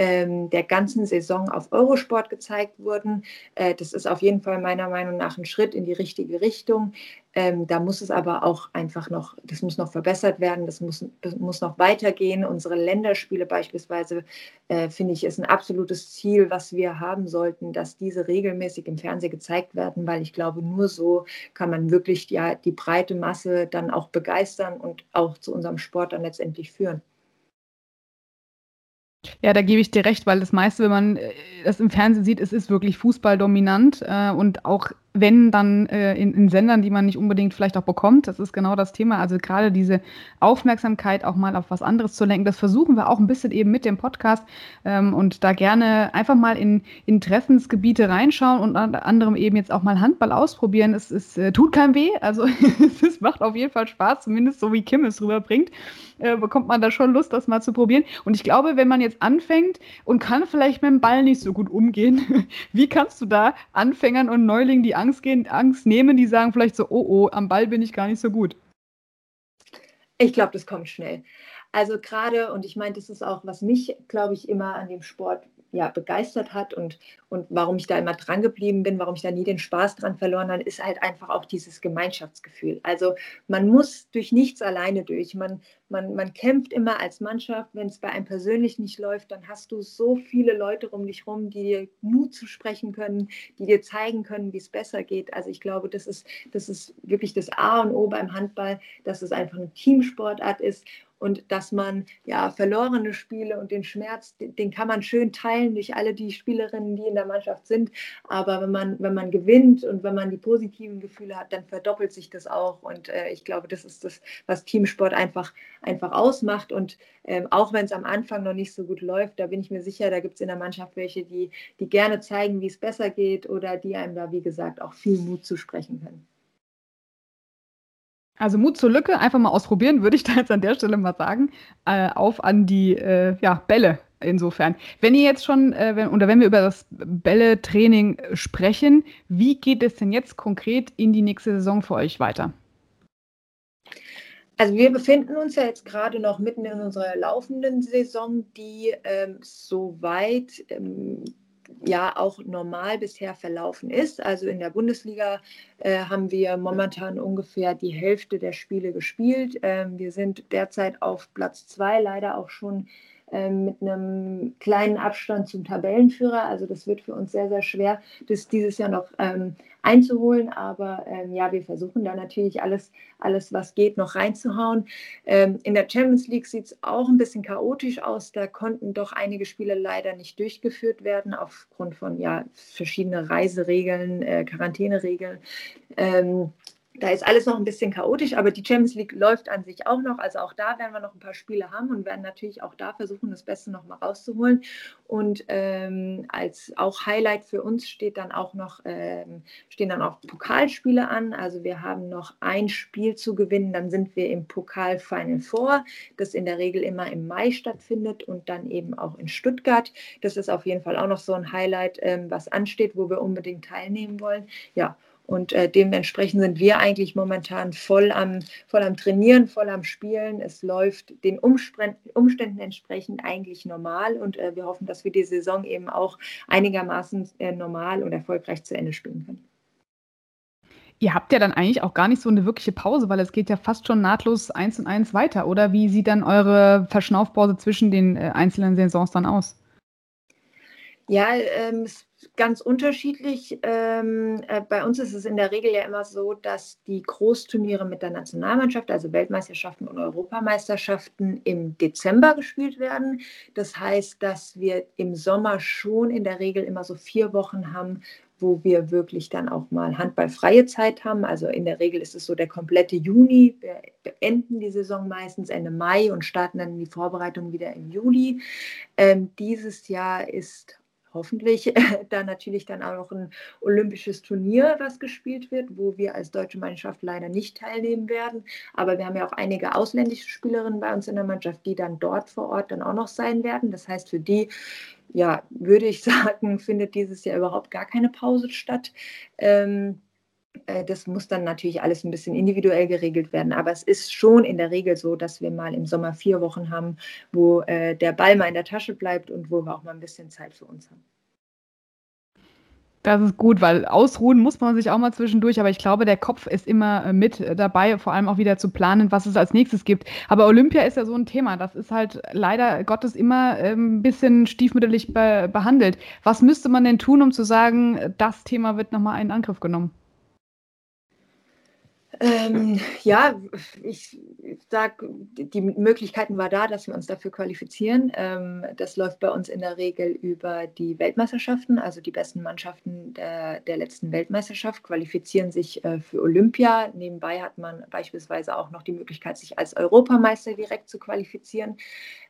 der ganzen Saison auf Eurosport gezeigt wurden. Äh, das ist auf jeden Fall meiner Meinung nach ein Schritt in die richtige Richtung. Ähm, da muss es aber auch einfach noch, das muss noch verbessert werden, das muss, das muss noch weitergehen. Unsere Länderspiele beispielsweise, äh, finde ich, ist ein absolutes Ziel, was wir haben sollten, dass diese regelmäßig im Fernsehen gezeigt werden, weil ich glaube, nur so kann man wirklich ja, die breite Masse dann auch begeistern und auch zu unserem Sport dann letztendlich führen. Ja, da gebe ich dir recht, weil das meiste, wenn man äh, das im Fernsehen sieht, es ist wirklich fußballdominant äh, und auch wenn dann äh, in, in, Sendern, die man nicht unbedingt vielleicht auch bekommt. Das ist genau das Thema. Also gerade diese Aufmerksamkeit auch mal auf was anderes zu lenken, das versuchen wir auch ein bisschen eben mit dem Podcast ähm, und da gerne einfach mal in Interessensgebiete reinschauen und unter anderem eben jetzt auch mal Handball ausprobieren. Es, es äh, tut keinem weh, also [LAUGHS] es macht auf jeden Fall Spaß, zumindest so wie Kim es rüberbringt äh, bekommt man da schon Lust, das mal zu probieren. Und ich glaube, wenn man jetzt anfängt und kann vielleicht mit dem Ball nicht so gut umgehen, [LAUGHS] wie kannst du da Anfängern und Neulingen die Angst, gehen, Angst nehmen, die sagen vielleicht so, oh oh, am Ball bin ich gar nicht so gut? Ich glaube, das kommt schnell. Also gerade, und ich meine, das ist auch, was mich, glaube ich, immer an dem Sport ja, begeistert hat und, und warum ich da immer dran geblieben bin, warum ich da nie den Spaß dran verloren habe, ist halt einfach auch dieses Gemeinschaftsgefühl. Also man muss durch nichts alleine durch. Man, man, man kämpft immer als Mannschaft. Wenn es bei einem persönlich nicht läuft, dann hast du so viele Leute um dich rum, die dir Mut zu sprechen können, die dir zeigen können, wie es besser geht. Also ich glaube, das ist, das ist wirklich das A und O beim Handball, dass es einfach eine Teamsportart ist und dass man ja verlorene Spiele und den Schmerz, den kann man schön teilen durch alle die Spielerinnen, die in der Mannschaft sind. Aber wenn man, wenn man gewinnt und wenn man die positiven Gefühle hat, dann verdoppelt sich das auch. Und äh, ich glaube, das ist das, was Teamsport einfach, einfach ausmacht. Und ähm, auch wenn es am Anfang noch nicht so gut läuft, da bin ich mir sicher, da gibt es in der Mannschaft welche, die, die gerne zeigen, wie es besser geht oder die einem da, wie gesagt, auch viel Mut zusprechen können. Also Mut zur Lücke, einfach mal ausprobieren, würde ich da jetzt an der Stelle mal sagen. Äh, auf an die äh, ja, Bälle insofern. Wenn ihr jetzt schon, äh, wenn, oder wenn wir über das Bälle-Training sprechen, wie geht es denn jetzt konkret in die nächste Saison für euch weiter? Also wir befinden uns ja jetzt gerade noch mitten in unserer laufenden Saison, die ähm, soweit ähm, ja auch normal bisher verlaufen ist. Also in der Bundesliga äh, haben wir momentan ungefähr die Hälfte der Spiele gespielt. Ähm, wir sind derzeit auf Platz zwei, leider auch schon mit einem kleinen Abstand zum Tabellenführer. Also das wird für uns sehr, sehr schwer, das dieses Jahr noch ähm, einzuholen. Aber ähm, ja, wir versuchen da natürlich alles, alles, was geht, noch reinzuhauen. Ähm, in der Champions League sieht es auch ein bisschen chaotisch aus. Da konnten doch einige Spiele leider nicht durchgeführt werden aufgrund von ja, verschiedenen Reiseregeln, äh, Quarantäneregeln. Da ist alles noch ein bisschen chaotisch, aber die Champions League läuft an sich auch noch. Also auch da werden wir noch ein paar Spiele haben und werden natürlich auch da versuchen, das Beste noch mal rauszuholen. Und ähm, als auch Highlight für uns steht dann auch noch, ähm, stehen dann auch Pokalspiele an. Also wir haben noch ein Spiel zu gewinnen, dann sind wir im Pokal Final Four, das in der Regel immer im Mai stattfindet und dann eben auch in Stuttgart. Das ist auf jeden Fall auch noch so ein Highlight, ähm, was ansteht, wo wir unbedingt teilnehmen wollen. Ja, und äh, dementsprechend sind wir eigentlich momentan voll am, voll am Trainieren, voll am Spielen. Es läuft den Umständen entsprechend eigentlich normal und äh, wir hoffen, dass wir die Saison eben auch einigermaßen äh, normal und erfolgreich zu Ende spielen können. Ihr habt ja dann eigentlich auch gar nicht so eine wirkliche Pause, weil es geht ja fast schon nahtlos eins und eins weiter, oder? Wie sieht dann eure Verschnaufpause zwischen den äh, einzelnen Saisons dann aus? Ja, ähm, ganz unterschiedlich. Ähm, äh, bei uns ist es in der Regel ja immer so, dass die Großturniere mit der Nationalmannschaft, also Weltmeisterschaften und Europameisterschaften, im Dezember gespielt werden. Das heißt, dass wir im Sommer schon in der Regel immer so vier Wochen haben, wo wir wirklich dann auch mal handballfreie Zeit haben. Also in der Regel ist es so der komplette Juni. Wir beenden die Saison meistens Ende Mai und starten dann die Vorbereitung wieder im Juli. Ähm, dieses Jahr ist hoffentlich äh, [LAUGHS] da natürlich dann auch noch ein olympisches Turnier, was gespielt wird, wo wir als deutsche Mannschaft leider nicht teilnehmen werden. Aber wir haben ja auch einige ausländische Spielerinnen bei uns in der Mannschaft, die dann dort vor Ort dann auch noch sein werden. Das heißt, für die, ja, würde ich [LAUGHS] sagen, findet dieses Jahr überhaupt gar keine Pause statt. Ähm, äh, das muss dann natürlich alles ein bisschen individuell geregelt werden. Aber es ist schon in der Regel so, dass wir mal im Sommer vier Wochen haben, wo äh, der Ball mal in der Tasche bleibt und wo wir auch mal ein bisschen Zeit für uns haben. Das ist gut, weil ausruhen muss man sich auch mal zwischendurch, aber ich glaube, der Kopf ist immer äh, mit dabei, vor allem auch wieder zu planen, was es als nächstes gibt. Aber Olympia ist ja so ein Thema, das ist halt leider Gottes immer ähm, ein bisschen stiefmütterlich be behandelt. Was müsste man denn tun, um zu sagen, das Thema wird nochmal in Angriff genommen? Ähm, ja, ich sage, die Möglichkeiten war da, dass wir uns dafür qualifizieren. Ähm, das läuft bei uns in der Regel über die Weltmeisterschaften. Also die besten Mannschaften der, der letzten Weltmeisterschaft qualifizieren sich äh, für Olympia. Nebenbei hat man beispielsweise auch noch die Möglichkeit, sich als Europameister direkt zu qualifizieren.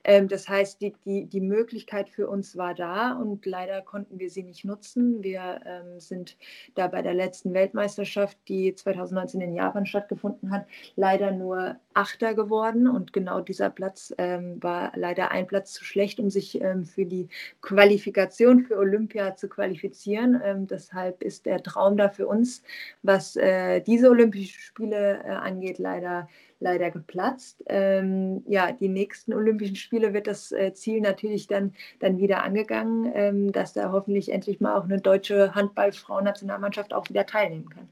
Ähm, das heißt, die, die, die Möglichkeit für uns war da und leider konnten wir sie nicht nutzen. Wir ähm, sind da bei der letzten Weltmeisterschaft, die 2019 in Japan stattgefunden hat, leider nur Achter geworden und genau dieser Platz ähm, war leider ein Platz zu schlecht, um sich ähm, für die Qualifikation für Olympia zu qualifizieren. Ähm, deshalb ist der Traum da für uns, was äh, diese Olympischen Spiele äh, angeht, leider leider geplatzt. Ähm, ja, die nächsten Olympischen Spiele wird das äh, Ziel natürlich dann, dann wieder angegangen, ähm, dass da hoffentlich endlich mal auch eine deutsche Handball-Frauennationalmannschaft auch wieder teilnehmen kann.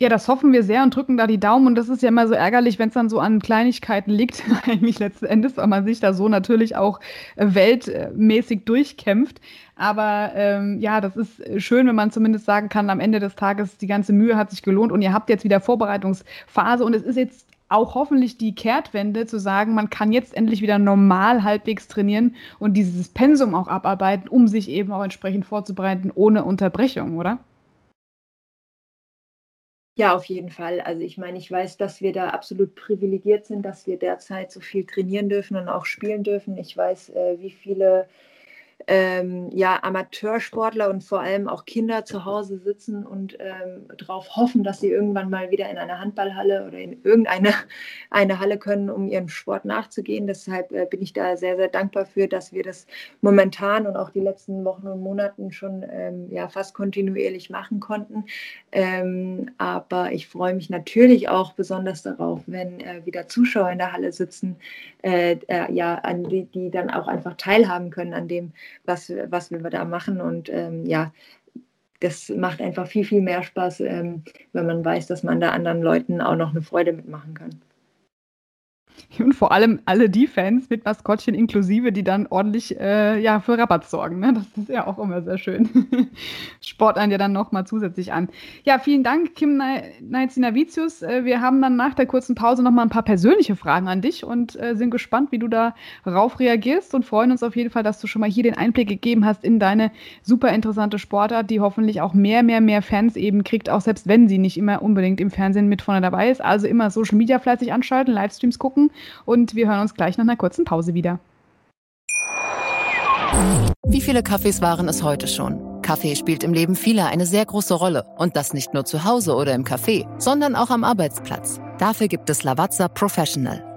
Ja, das hoffen wir sehr und drücken da die Daumen. Und das ist ja immer so ärgerlich, wenn es dann so an Kleinigkeiten liegt, [LAUGHS] eigentlich letzten Endes, weil man sich da so natürlich auch äh, weltmäßig durchkämpft. Aber ähm, ja, das ist schön, wenn man zumindest sagen kann, am Ende des Tages, die ganze Mühe hat sich gelohnt und ihr habt jetzt wieder Vorbereitungsphase und es ist jetzt auch hoffentlich die Kehrtwende zu sagen, man kann jetzt endlich wieder normal halbwegs trainieren und dieses Pensum auch abarbeiten, um sich eben auch entsprechend vorzubereiten, ohne Unterbrechung, oder? Ja, auf jeden Fall. Also ich meine, ich weiß, dass wir da absolut privilegiert sind, dass wir derzeit so viel trainieren dürfen und auch spielen dürfen. Ich weiß, äh, wie viele ähm, ja, Amateursportler und vor allem auch Kinder zu Hause sitzen und ähm, darauf hoffen, dass sie irgendwann mal wieder in eine Handballhalle oder in irgendeine [LAUGHS] eine Halle können, um ihrem Sport nachzugehen. Deshalb äh, bin ich da sehr, sehr dankbar für, dass wir das momentan und auch die letzten Wochen und Monaten schon ähm, ja, fast kontinuierlich machen konnten. Ähm, aber ich freue mich natürlich auch besonders darauf, wenn äh, wieder Zuschauer in der Halle sitzen, äh, äh ja, an die, die dann auch einfach teilhaben können an dem, was, was wir da machen. Und ähm, ja, das macht einfach viel, viel mehr Spaß, ähm, wenn man weiß, dass man da anderen Leuten auch noch eine Freude mitmachen kann. [LAUGHS] Und vor allem alle die Fans mit Maskottchen inklusive, die dann ordentlich äh, ja, für Rabatt sorgen. Ne? Das ist ja auch immer sehr schön. [LAUGHS] Sport einen ja dann nochmal zusätzlich an. Ja, vielen Dank, Kim Neitzinavicius. Äh, wir haben dann nach der kurzen Pause nochmal ein paar persönliche Fragen an dich und äh, sind gespannt, wie du darauf reagierst und freuen uns auf jeden Fall, dass du schon mal hier den Einblick gegeben hast in deine super interessante Sportart, die hoffentlich auch mehr, mehr, mehr Fans eben kriegt, auch selbst wenn sie nicht immer unbedingt im Fernsehen mit vorne dabei ist. Also immer Social Media fleißig anschalten, Livestreams gucken und wir hören uns gleich nach einer kurzen Pause wieder. Wie viele Kaffees waren es heute schon? Kaffee spielt im Leben vieler eine sehr große Rolle. Und das nicht nur zu Hause oder im Café, sondern auch am Arbeitsplatz. Dafür gibt es Lavazza Professional.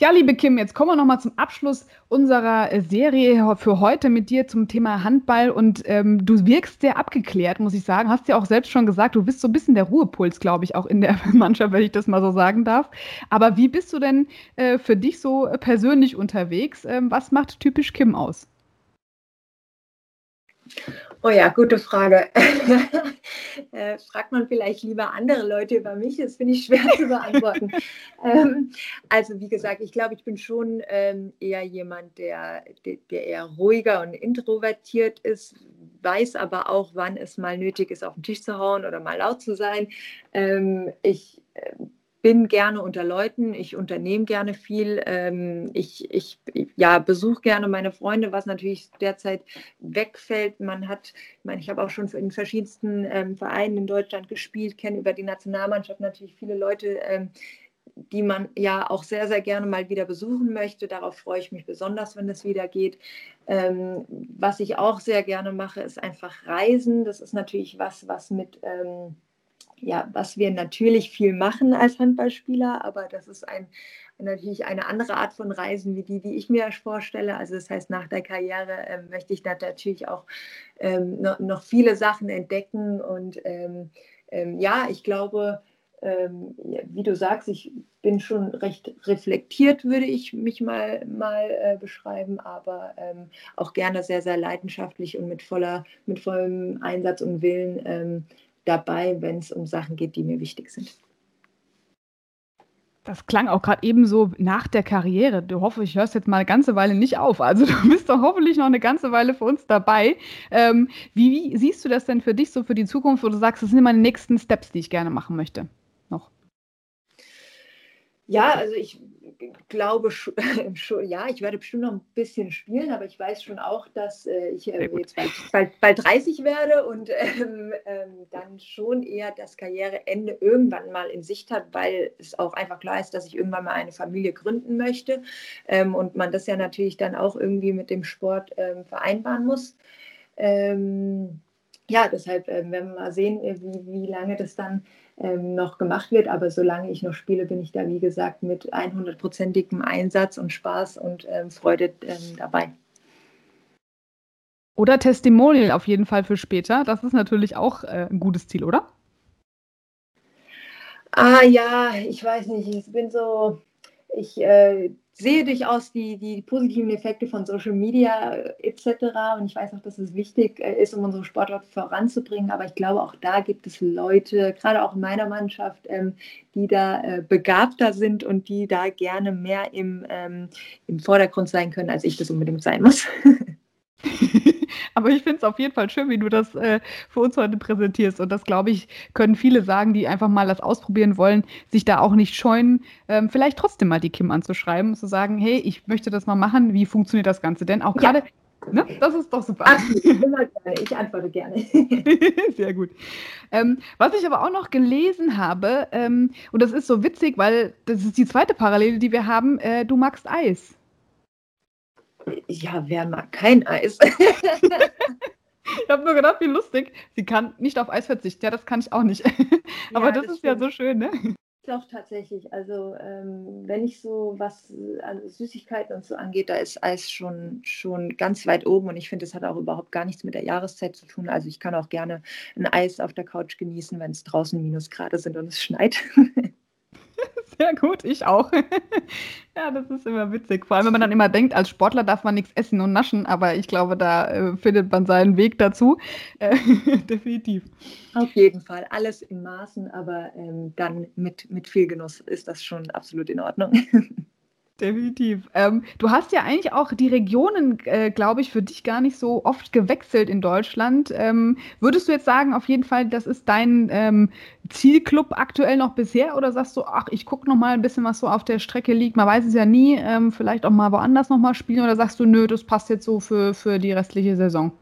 Ja, liebe Kim, jetzt kommen wir nochmal zum Abschluss unserer äh, Serie für heute mit dir zum Thema Handball. Und ähm, du wirkst sehr abgeklärt, muss ich sagen. Hast ja auch selbst schon gesagt, du bist so ein bisschen der Ruhepuls, glaube ich, auch in der [LAUGHS] Mannschaft, wenn ich das mal so sagen darf. Aber wie bist du denn äh, für dich so persönlich unterwegs? Ähm, was macht typisch Kim aus? Oh ja, gute Frage. [LAUGHS] äh, fragt man vielleicht lieber andere Leute über mich? Das finde ich schwer zu beantworten. [LAUGHS] ähm, also wie gesagt, ich glaube, ich bin schon ähm, eher jemand, der, der eher ruhiger und introvertiert ist, weiß aber auch, wann es mal nötig ist, auf den Tisch zu hauen oder mal laut zu sein. Ähm, ich äh, bin gerne unter Leuten, ich unternehme gerne viel, ähm, ich, ich ja, besuche gerne meine Freunde, was natürlich derzeit wegfällt. Man hat, ich meine, ich habe auch schon in verschiedensten ähm, Vereinen in Deutschland gespielt, kenne über die Nationalmannschaft natürlich viele Leute, ähm, die man ja auch sehr, sehr gerne mal wieder besuchen möchte. Darauf freue ich mich besonders, wenn es wieder geht. Ähm, was ich auch sehr gerne mache, ist einfach Reisen. Das ist natürlich was, was mit ähm, ja, was wir natürlich viel machen als Handballspieler, aber das ist ein, natürlich eine andere Art von Reisen wie die, die ich mir vorstelle. Also das heißt, nach der Karriere ähm, möchte ich natürlich auch ähm, noch, noch, viele Sachen entdecken und ähm, ähm ja, ich glaube, ähm, wie du sagst, ich bin schon recht reflektiert, würde ich mich mal, mal äh, beschreiben, aber ähm, auch gerne sehr, sehr leidenschaftlich und mit, voller, mit vollem Einsatz und Willen ähm, dabei, wenn es um Sachen geht, die mir wichtig sind. Das klang auch gerade eben so nach der Karriere. Du hoffe, ich hörst jetzt mal eine ganze Weile nicht auf. Also [LAUGHS] du bist doch hoffentlich noch eine ganze Weile für uns dabei. Ähm, wie, wie, siehst du das denn für dich so für die Zukunft, wo du sagst, das sind meine nächsten Steps, die ich gerne machen möchte? Ja, also ich glaube schon, [LAUGHS] ja, ich werde bestimmt noch ein bisschen spielen, aber ich weiß schon auch, dass äh, ich äh, jetzt bald, bald, bald, 30 werde und [LAUGHS] ähm, ähm, dann schon eher das Karriereende irgendwann mal in Sicht hat, weil es auch einfach klar ist, dass ich irgendwann mal eine Familie gründen möchte ähm, und man das ja natürlich dann auch irgendwie mit dem Sport ähm, vereinbaren muss. Ähm, ja, deshalb äh, werden wir mal sehen, äh, wie, wie lange das dann ähm, noch gemacht wird. Aber solange ich noch spiele, bin ich da, wie gesagt, mit 100%igem Einsatz und Spaß und ähm, Freude ähm, dabei. Oder Testimonial auf jeden Fall für später. Das ist natürlich auch äh, ein gutes Ziel, oder? Ah ja, ich weiß nicht. Ich bin so, ich äh, sehe durchaus die, die positiven Effekte von Social Media äh, etc. Und ich weiß auch, dass es wichtig äh, ist, um unsere Sportart voranzubringen. Aber ich glaube, auch da gibt es Leute, gerade auch in meiner Mannschaft, ähm, die da äh, begabter sind und die da gerne mehr im, ähm, im Vordergrund sein können, als ich das unbedingt sein muss. [LAUGHS] Aber ich finde es auf jeden Fall schön, wie du das äh, für uns heute präsentierst. Und das, glaube ich, können viele sagen, die einfach mal das ausprobieren wollen, sich da auch nicht scheuen, ähm, vielleicht trotzdem mal die Kim anzuschreiben und zu sagen, hey, ich möchte das mal machen. Wie funktioniert das Ganze? Denn auch gerade, ja. ne, das ist doch super. immer gerne. Ich antworte gerne. [LAUGHS] Sehr gut. Ähm, was ich aber auch noch gelesen habe, ähm, und das ist so witzig, weil das ist die zweite Parallele, die wir haben, äh, du magst Eis. Ja, wer mag kein Eis? [LAUGHS] ich habe nur gedacht, wie lustig. Sie kann nicht auf Eis verzichten. Ja, das kann ich auch nicht. [LAUGHS] Aber ja, das, das, ist stimmt. ja so schön, ne? Doch, tatsächlich. Also, ähm, wenn ich so was an Süßigkeiten und so angeht, da ist Eis schon, schon ganz weit oben und ich finde, es hat auch überhaupt gar nichts mit der Jahreszeit zu tun. Also, ich kann auch gerne ein Eis auf der Couch genießen, wenn es draußen Minusgrade sind und es schneit. [LAUGHS] [LAUGHS] Sehr gut, ich auch. [LAUGHS] ja, das ist immer witzig. Vor allem, wenn man dann immer denkt, als Sportler darf man nichts essen und naschen, aber ich glaube, da äh, findet man seinen Weg dazu. Äh, [LAUGHS] definitiv. Auf jeden Fall. Alles in Maßen, aber ähm, dann mit, mit viel Genuss ist das schon absolut in Ordnung. Definitiv. Ähm, du hast ja eigentlich auch die Regionen, äh, glaube ich, für dich gar nicht so oft gewechselt in Deutschland. Ähm, würdest du jetzt sagen, auf jeden Fall, das ist dein ähm, Zielclub aktuell noch bisher? Oder sagst du, ach, ich gucke noch mal ein bisschen, was so auf der Strecke liegt? Man weiß es ja nie. Ähm, vielleicht auch mal woanders noch mal spielen? Oder sagst du, nö, das passt jetzt so für, für die restliche Saison?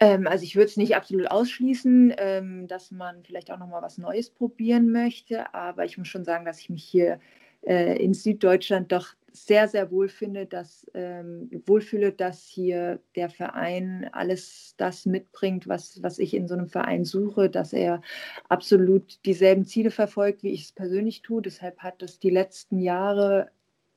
Ähm, also ich würde es nicht absolut ausschließen, ähm, dass man vielleicht auch noch mal was Neues probieren möchte. Aber ich muss schon sagen, dass ich mich hier äh, in Süddeutschland doch sehr, sehr wohl finde, dass, ähm, wohlfühle, dass hier der Verein alles das mitbringt, was, was ich in so einem Verein suche, dass er absolut dieselben Ziele verfolgt, wie ich es persönlich tue. Deshalb hat das die letzten Jahre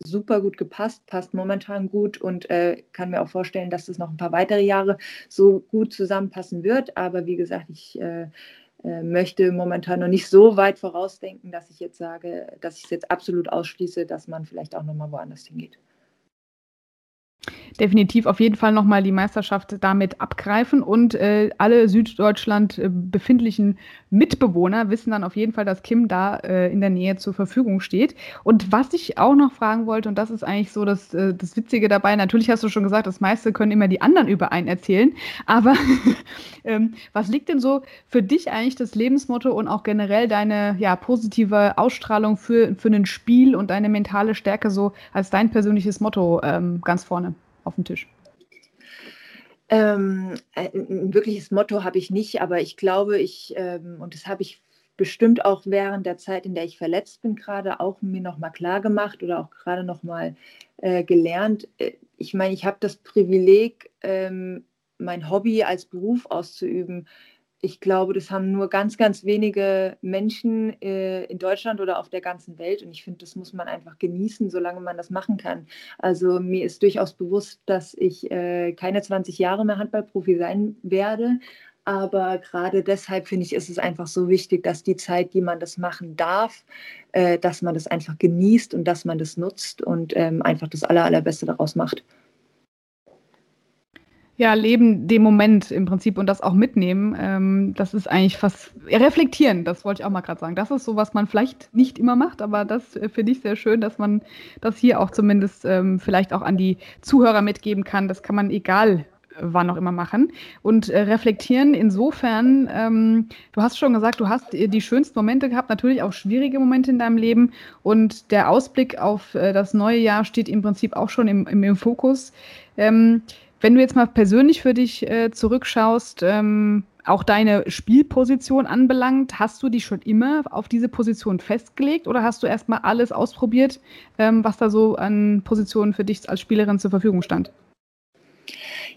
super gut gepasst, passt momentan gut und äh, kann mir auch vorstellen, dass es noch ein paar weitere Jahre so gut zusammenpassen wird. Aber wie gesagt, ich äh, möchte momentan noch nicht so weit vorausdenken, dass ich jetzt sage, dass ich es jetzt absolut ausschließe, dass man vielleicht auch nochmal woanders hingeht definitiv auf jeden Fall nochmal die Meisterschaft damit abgreifen und äh, alle Süddeutschland äh, befindlichen Mitbewohner wissen dann auf jeden Fall, dass Kim da äh, in der Nähe zur Verfügung steht. Und was ich auch noch fragen wollte, und das ist eigentlich so das, äh, das Witzige dabei, natürlich hast du schon gesagt, das meiste können immer die anderen über einen erzählen, aber [LAUGHS] ähm, was liegt denn so für dich eigentlich das Lebensmotto und auch generell deine ja, positive Ausstrahlung für, für ein Spiel und deine mentale Stärke so als dein persönliches Motto ähm, ganz vorne? Auf dem Tisch? Ähm, äh, ein wirkliches Motto habe ich nicht, aber ich glaube, ich, ähm, und das habe ich bestimmt auch während der Zeit, in der ich verletzt bin, gerade auch mir nochmal klar gemacht oder auch gerade nochmal äh, gelernt. Äh, ich meine, ich habe das Privileg, ähm, mein Hobby als Beruf auszuüben ich glaube, das haben nur ganz, ganz wenige Menschen äh, in Deutschland oder auf der ganzen Welt. Und ich finde, das muss man einfach genießen, solange man das machen kann. Also mir ist durchaus bewusst, dass ich äh, keine 20 Jahre mehr Handballprofi sein werde. Aber gerade deshalb finde ich, ist es einfach so wichtig, dass die Zeit, die man das machen darf, äh, dass man das einfach genießt und dass man das nutzt und ähm, einfach das Aller, Allerbeste daraus macht. Ja, leben dem Moment im Prinzip und das auch mitnehmen, ähm, das ist eigentlich fast reflektieren, das wollte ich auch mal gerade sagen. Das ist so, was man vielleicht nicht immer macht, aber das äh, finde ich sehr schön, dass man das hier auch zumindest ähm, vielleicht auch an die Zuhörer mitgeben kann. Das kann man egal äh, wann auch immer machen. Und äh, reflektieren insofern, ähm, du hast schon gesagt, du hast äh, die schönsten Momente gehabt, natürlich auch schwierige Momente in deinem Leben. Und der Ausblick auf äh, das neue Jahr steht im Prinzip auch schon im, im, im Fokus. Ähm, wenn du jetzt mal persönlich für dich äh, zurückschaust, ähm, auch deine Spielposition anbelangt, hast du dich schon immer auf diese Position festgelegt oder hast du erstmal alles ausprobiert, ähm, was da so an Positionen für dich als Spielerin zur Verfügung stand?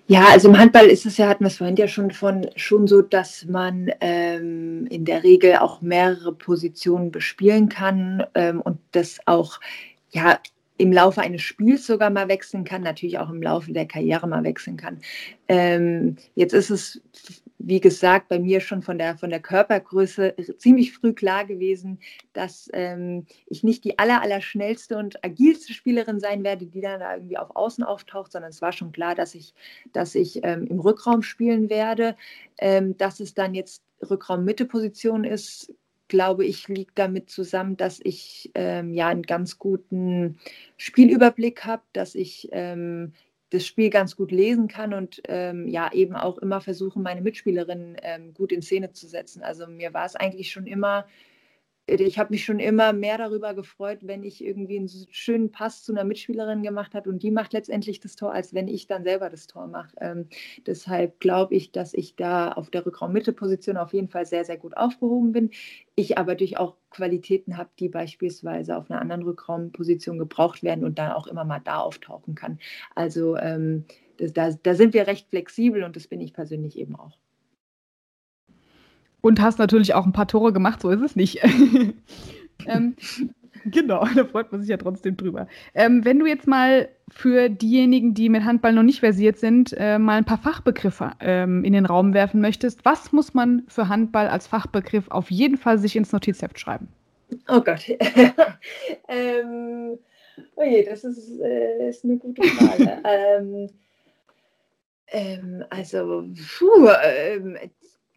Ja, also im Handball ist es ja, hatten wir es vorhin ja schon von, schon so, dass man ähm, in der Regel auch mehrere Positionen bespielen kann ähm, und das auch ja im Laufe eines Spiels sogar mal wechseln kann, natürlich auch im Laufe der Karriere mal wechseln kann. Ähm, jetzt ist es, wie gesagt, bei mir schon von der, von der Körpergröße ziemlich früh klar gewesen, dass ähm, ich nicht die aller, aller schnellste und agilste Spielerin sein werde, die dann da irgendwie auf Außen auftaucht, sondern es war schon klar, dass ich, dass ich ähm, im Rückraum spielen werde. Ähm, dass es dann jetzt Rückraum-Mitte-Position ist, glaube ich, liegt damit zusammen, dass ich ähm, ja einen ganz guten Spielüberblick habe, dass ich ähm, das Spiel ganz gut lesen kann und ähm, ja eben auch immer versuche, meine Mitspielerinnen ähm, gut in Szene zu setzen. Also mir war es eigentlich schon immer ich habe mich schon immer mehr darüber gefreut, wenn ich irgendwie einen schönen Pass zu einer Mitspielerin gemacht habe und die macht letztendlich das Tor, als wenn ich dann selber das Tor mache. Ähm, deshalb glaube ich, dass ich da auf der Rückraum-Mitte-Position auf jeden Fall sehr, sehr gut aufgehoben bin. Ich aber durch auch Qualitäten habe, die beispielsweise auf einer anderen Rückraumposition gebraucht werden und dann auch immer mal da auftauchen kann. Also ähm, das, da, da sind wir recht flexibel und das bin ich persönlich eben auch. Und hast natürlich auch ein paar Tore gemacht, so ist es nicht. [LAUGHS] ähm, genau, [LAUGHS] da freut man sich ja trotzdem drüber. Ähm, wenn du jetzt mal für diejenigen, die mit Handball noch nicht versiert sind, äh, mal ein paar Fachbegriffe ähm, in den Raum werfen möchtest, was muss man für Handball als Fachbegriff auf jeden Fall sich ins Notizheft schreiben? Oh Gott. [LAUGHS] ähm, oh je, das ist, äh, ist eine gute Frage. ähm, ähm also, puh, ähm,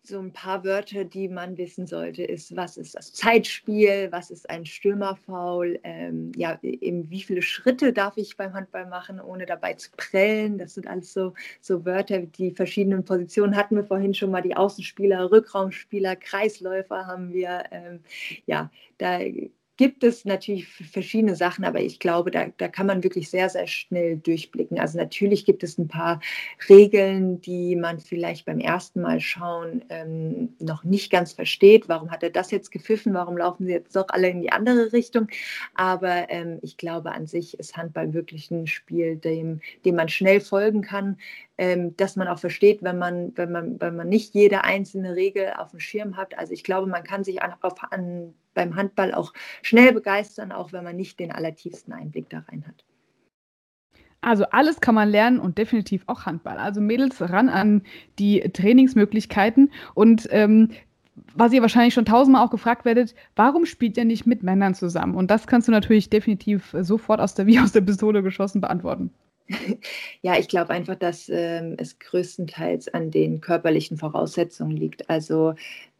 so ein paar Wörter, die man wissen sollte, ist, was ist das Zeitspiel, was ist ein Stürmerfaul, ähm, ja, eben wie viele Schritte darf ich beim Handball machen, ohne dabei zu prellen. Das sind alles so, so Wörter, die verschiedenen Positionen hatten wir vorhin schon mal, die Außenspieler, Rückraumspieler, Kreisläufer haben wir. Ähm, ja, da gibt es natürlich verschiedene Sachen, aber ich glaube, da, da kann man wirklich sehr, sehr schnell durchblicken. Also natürlich gibt es ein paar Regeln, die man vielleicht beim ersten Mal schauen ähm, noch nicht ganz versteht. Warum hat er das jetzt gepfiffen? Warum laufen sie jetzt doch alle in die andere Richtung? Aber ähm, ich glaube, an sich ist Handball wirklich ein Spiel, dem, dem man schnell folgen kann, ähm, dass man auch versteht, wenn man, wenn, man, wenn man nicht jede einzelne Regel auf dem Schirm hat. Also ich glaube, man kann sich an, auf, an beim Handball auch schnell begeistern, auch wenn man nicht den allertiefsten Einblick da rein hat. Also alles kann man lernen und definitiv auch Handball. Also Mädels ran an die Trainingsmöglichkeiten und ähm, was ihr wahrscheinlich schon tausendmal auch gefragt werdet, warum spielt ihr nicht mit Männern zusammen? Und das kannst du natürlich definitiv sofort aus der [LAUGHS] wie aus der Pistole geschossen beantworten. [LAUGHS] Ja, ich glaube einfach, dass ähm, es größtenteils an den körperlichen Voraussetzungen liegt. Also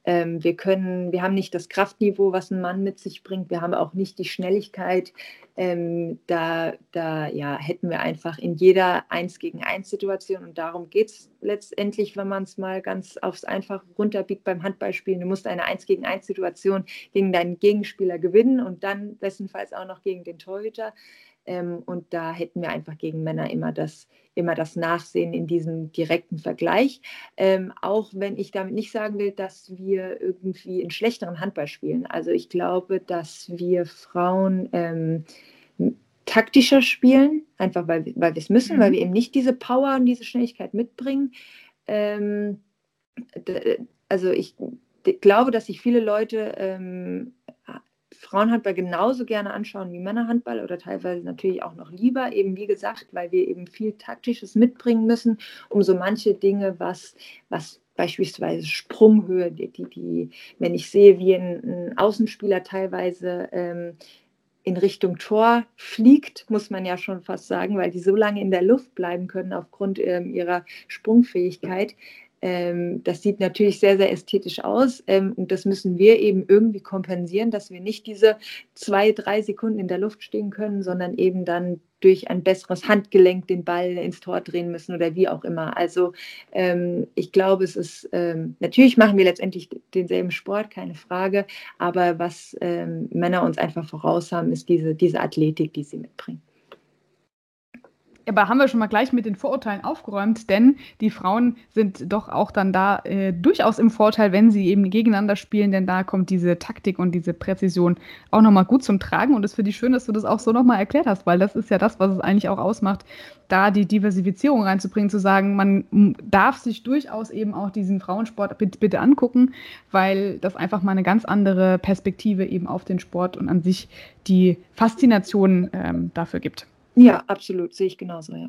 ähm, wir können, wir haben nicht das Kraftniveau, was ein Mann mit sich bringt. Wir haben auch nicht die Schnelligkeit. Ähm, da, da ja, hätten wir einfach in jeder Eins gegen eins Situation und darum geht es letztendlich, wenn man es mal ganz aufs Einfache runterbiegt beim Handballspielen. Du musst eine Eins gegen eins Situation gegen deinen Gegenspieler gewinnen und dann bestenfalls auch noch gegen den Torhüter. Ähm, und da hätten wir einfach gegen Männer immer das, immer das Nachsehen in diesem direkten Vergleich. Ähm, auch wenn ich damit nicht sagen will, dass wir irgendwie in schlechteren Handball spielen. Also ich glaube, dass wir Frauen ähm, taktischer spielen, einfach weil, weil wir es müssen, mhm. weil wir eben nicht diese Power und diese Schnelligkeit mitbringen. Ähm, also ich glaube, dass sich viele Leute ähm, Frauenhandball genauso gerne anschauen wie Männerhandball oder teilweise natürlich auch noch lieber, eben wie gesagt, weil wir eben viel Taktisches mitbringen müssen, um so manche Dinge, was, was beispielsweise Sprunghöhe, die, die, die, wenn ich sehe, wie ein, ein Außenspieler teilweise ähm, in Richtung Tor fliegt, muss man ja schon fast sagen, weil die so lange in der Luft bleiben können aufgrund ähm, ihrer Sprungfähigkeit. Ähm, das sieht natürlich sehr, sehr ästhetisch aus ähm, und das müssen wir eben irgendwie kompensieren, dass wir nicht diese zwei, drei Sekunden in der Luft stehen können, sondern eben dann durch ein besseres Handgelenk den Ball ins Tor drehen müssen oder wie auch immer. Also ähm, ich glaube, es ist, ähm, natürlich machen wir letztendlich denselben Sport, keine Frage, aber was ähm, Männer uns einfach voraus haben, ist diese, diese Athletik, die sie mitbringen. Aber haben wir schon mal gleich mit den Vorurteilen aufgeräumt, denn die Frauen sind doch auch dann da äh, durchaus im Vorteil, wenn sie eben gegeneinander spielen, denn da kommt diese Taktik und diese Präzision auch nochmal gut zum Tragen. Und es finde ich schön, dass du das auch so nochmal erklärt hast, weil das ist ja das, was es eigentlich auch ausmacht, da die Diversifizierung reinzubringen, zu sagen, man darf sich durchaus eben auch diesen Frauensport bitte, angucken, weil das einfach mal eine ganz andere Perspektive eben auf den Sport und an sich die Faszination ähm, dafür gibt. Ja, absolut, sehe ich genauso, ja.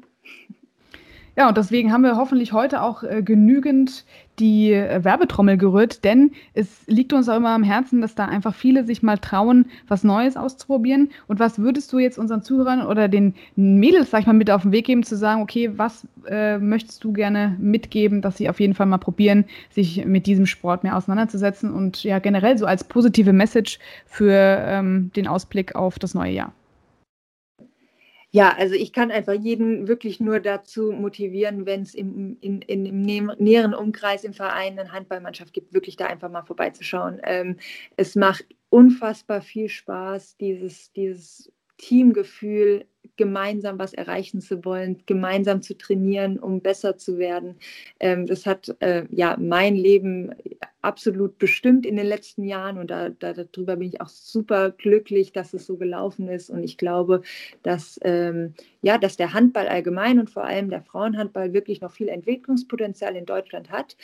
Ja, und deswegen haben wir hoffentlich heute auch äh, genügend die äh, Werbetrommel gerührt, denn es liegt uns auch immer am Herzen, dass da einfach viele sich mal trauen, was Neues auszuprobieren. Und was würdest du jetzt unseren Zuhörern oder den Mädels, sag ich mal, mit auf den Weg geben, zu sagen, okay, was äh, möchtest du gerne mitgeben, dass sie auf jeden Fall mal probieren, sich mit diesem Sport mehr auseinanderzusetzen und ja generell so als positive Message für ähm, den Ausblick auf das neue Jahr? Ja, also ich kann einfach jeden wirklich nur dazu motivieren, wenn es im, in, in, im näheren Umkreis im Verein eine Handballmannschaft gibt, wirklich da einfach mal vorbeizuschauen. Ähm, es macht unfassbar viel Spaß, dieses, dieses Teamgefühl, gemeinsam was erreichen zu wollen, gemeinsam zu trainieren, um besser zu werden. Ähm, das hat äh, ja mein Leben absolut bestimmt in den letzten Jahren und da, da, darüber bin ich auch super glücklich, dass es so gelaufen ist und ich glaube, dass, ähm, ja, dass der Handball allgemein und vor allem der Frauenhandball wirklich noch viel Entwicklungspotenzial in Deutschland hat.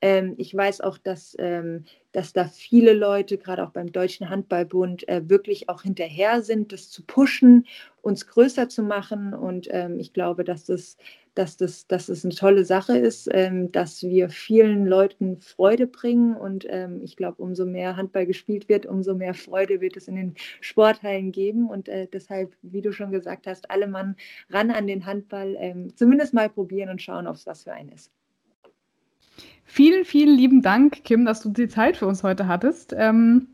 Ähm, ich weiß auch, dass, ähm, dass da viele Leute, gerade auch beim Deutschen Handballbund, äh, wirklich auch hinterher sind, das zu pushen, uns größer zu machen und ähm, ich glaube, dass das dass das, dass das eine tolle Sache ist, ähm, dass wir vielen Leuten Freude bringen. Und ähm, ich glaube, umso mehr Handball gespielt wird, umso mehr Freude wird es in den Sporthallen geben. Und äh, deshalb, wie du schon gesagt hast, alle Mann ran an den Handball, ähm, zumindest mal probieren und schauen, ob es was für einen ist. Vielen, vielen lieben Dank, Kim, dass du die Zeit für uns heute hattest. Ähm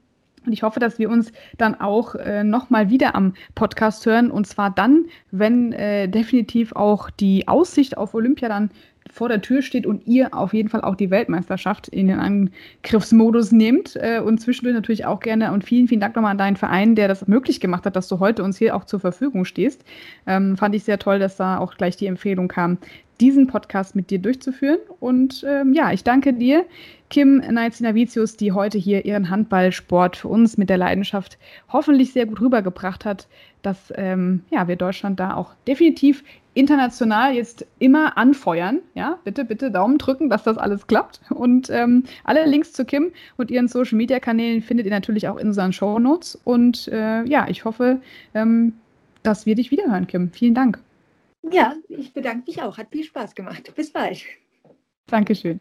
und ich hoffe, dass wir uns dann auch äh, nochmal wieder am Podcast hören. Und zwar dann, wenn äh, definitiv auch die Aussicht auf Olympia dann vor der Tür steht und ihr auf jeden Fall auch die Weltmeisterschaft in den Angriffsmodus nehmt äh, und zwischendurch natürlich auch gerne. Und vielen, vielen Dank nochmal an deinen Verein, der das möglich gemacht hat, dass du heute uns hier auch zur Verfügung stehst. Ähm, fand ich sehr toll, dass da auch gleich die Empfehlung kam, diesen Podcast mit dir durchzuführen. Und ähm, ja, ich danke dir, Kim Neitzinavicius, die heute hier ihren Handballsport für uns mit der Leidenschaft hoffentlich sehr gut rübergebracht hat, dass ähm, ja, wir Deutschland da auch definitiv international jetzt immer anfeuern. Ja, bitte, bitte Daumen drücken, dass das alles klappt. Und ähm, alle Links zu Kim und ihren Social Media Kanälen findet ihr natürlich auch in unseren Show Notes. Und äh, ja, ich hoffe, ähm, dass wir dich wiederhören, Kim. Vielen Dank. Ja, ich bedanke mich auch. Hat viel Spaß gemacht. Bis bald. Dankeschön.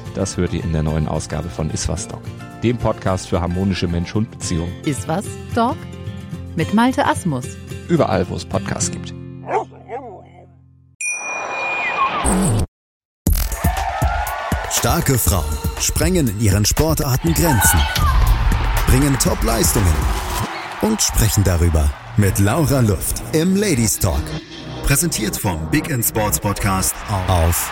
das hört ihr in der neuen Ausgabe von Iswas Dog, dem Podcast für harmonische Mensch-Hund-Beziehungen. Iswas Dog? Mit Malte Asmus. Überall, wo es Podcasts gibt. Starke Frauen sprengen in ihren Sportarten Grenzen, bringen Top-Leistungen und sprechen darüber mit Laura Luft im Ladies Talk. Präsentiert vom Big in Sports Podcast auf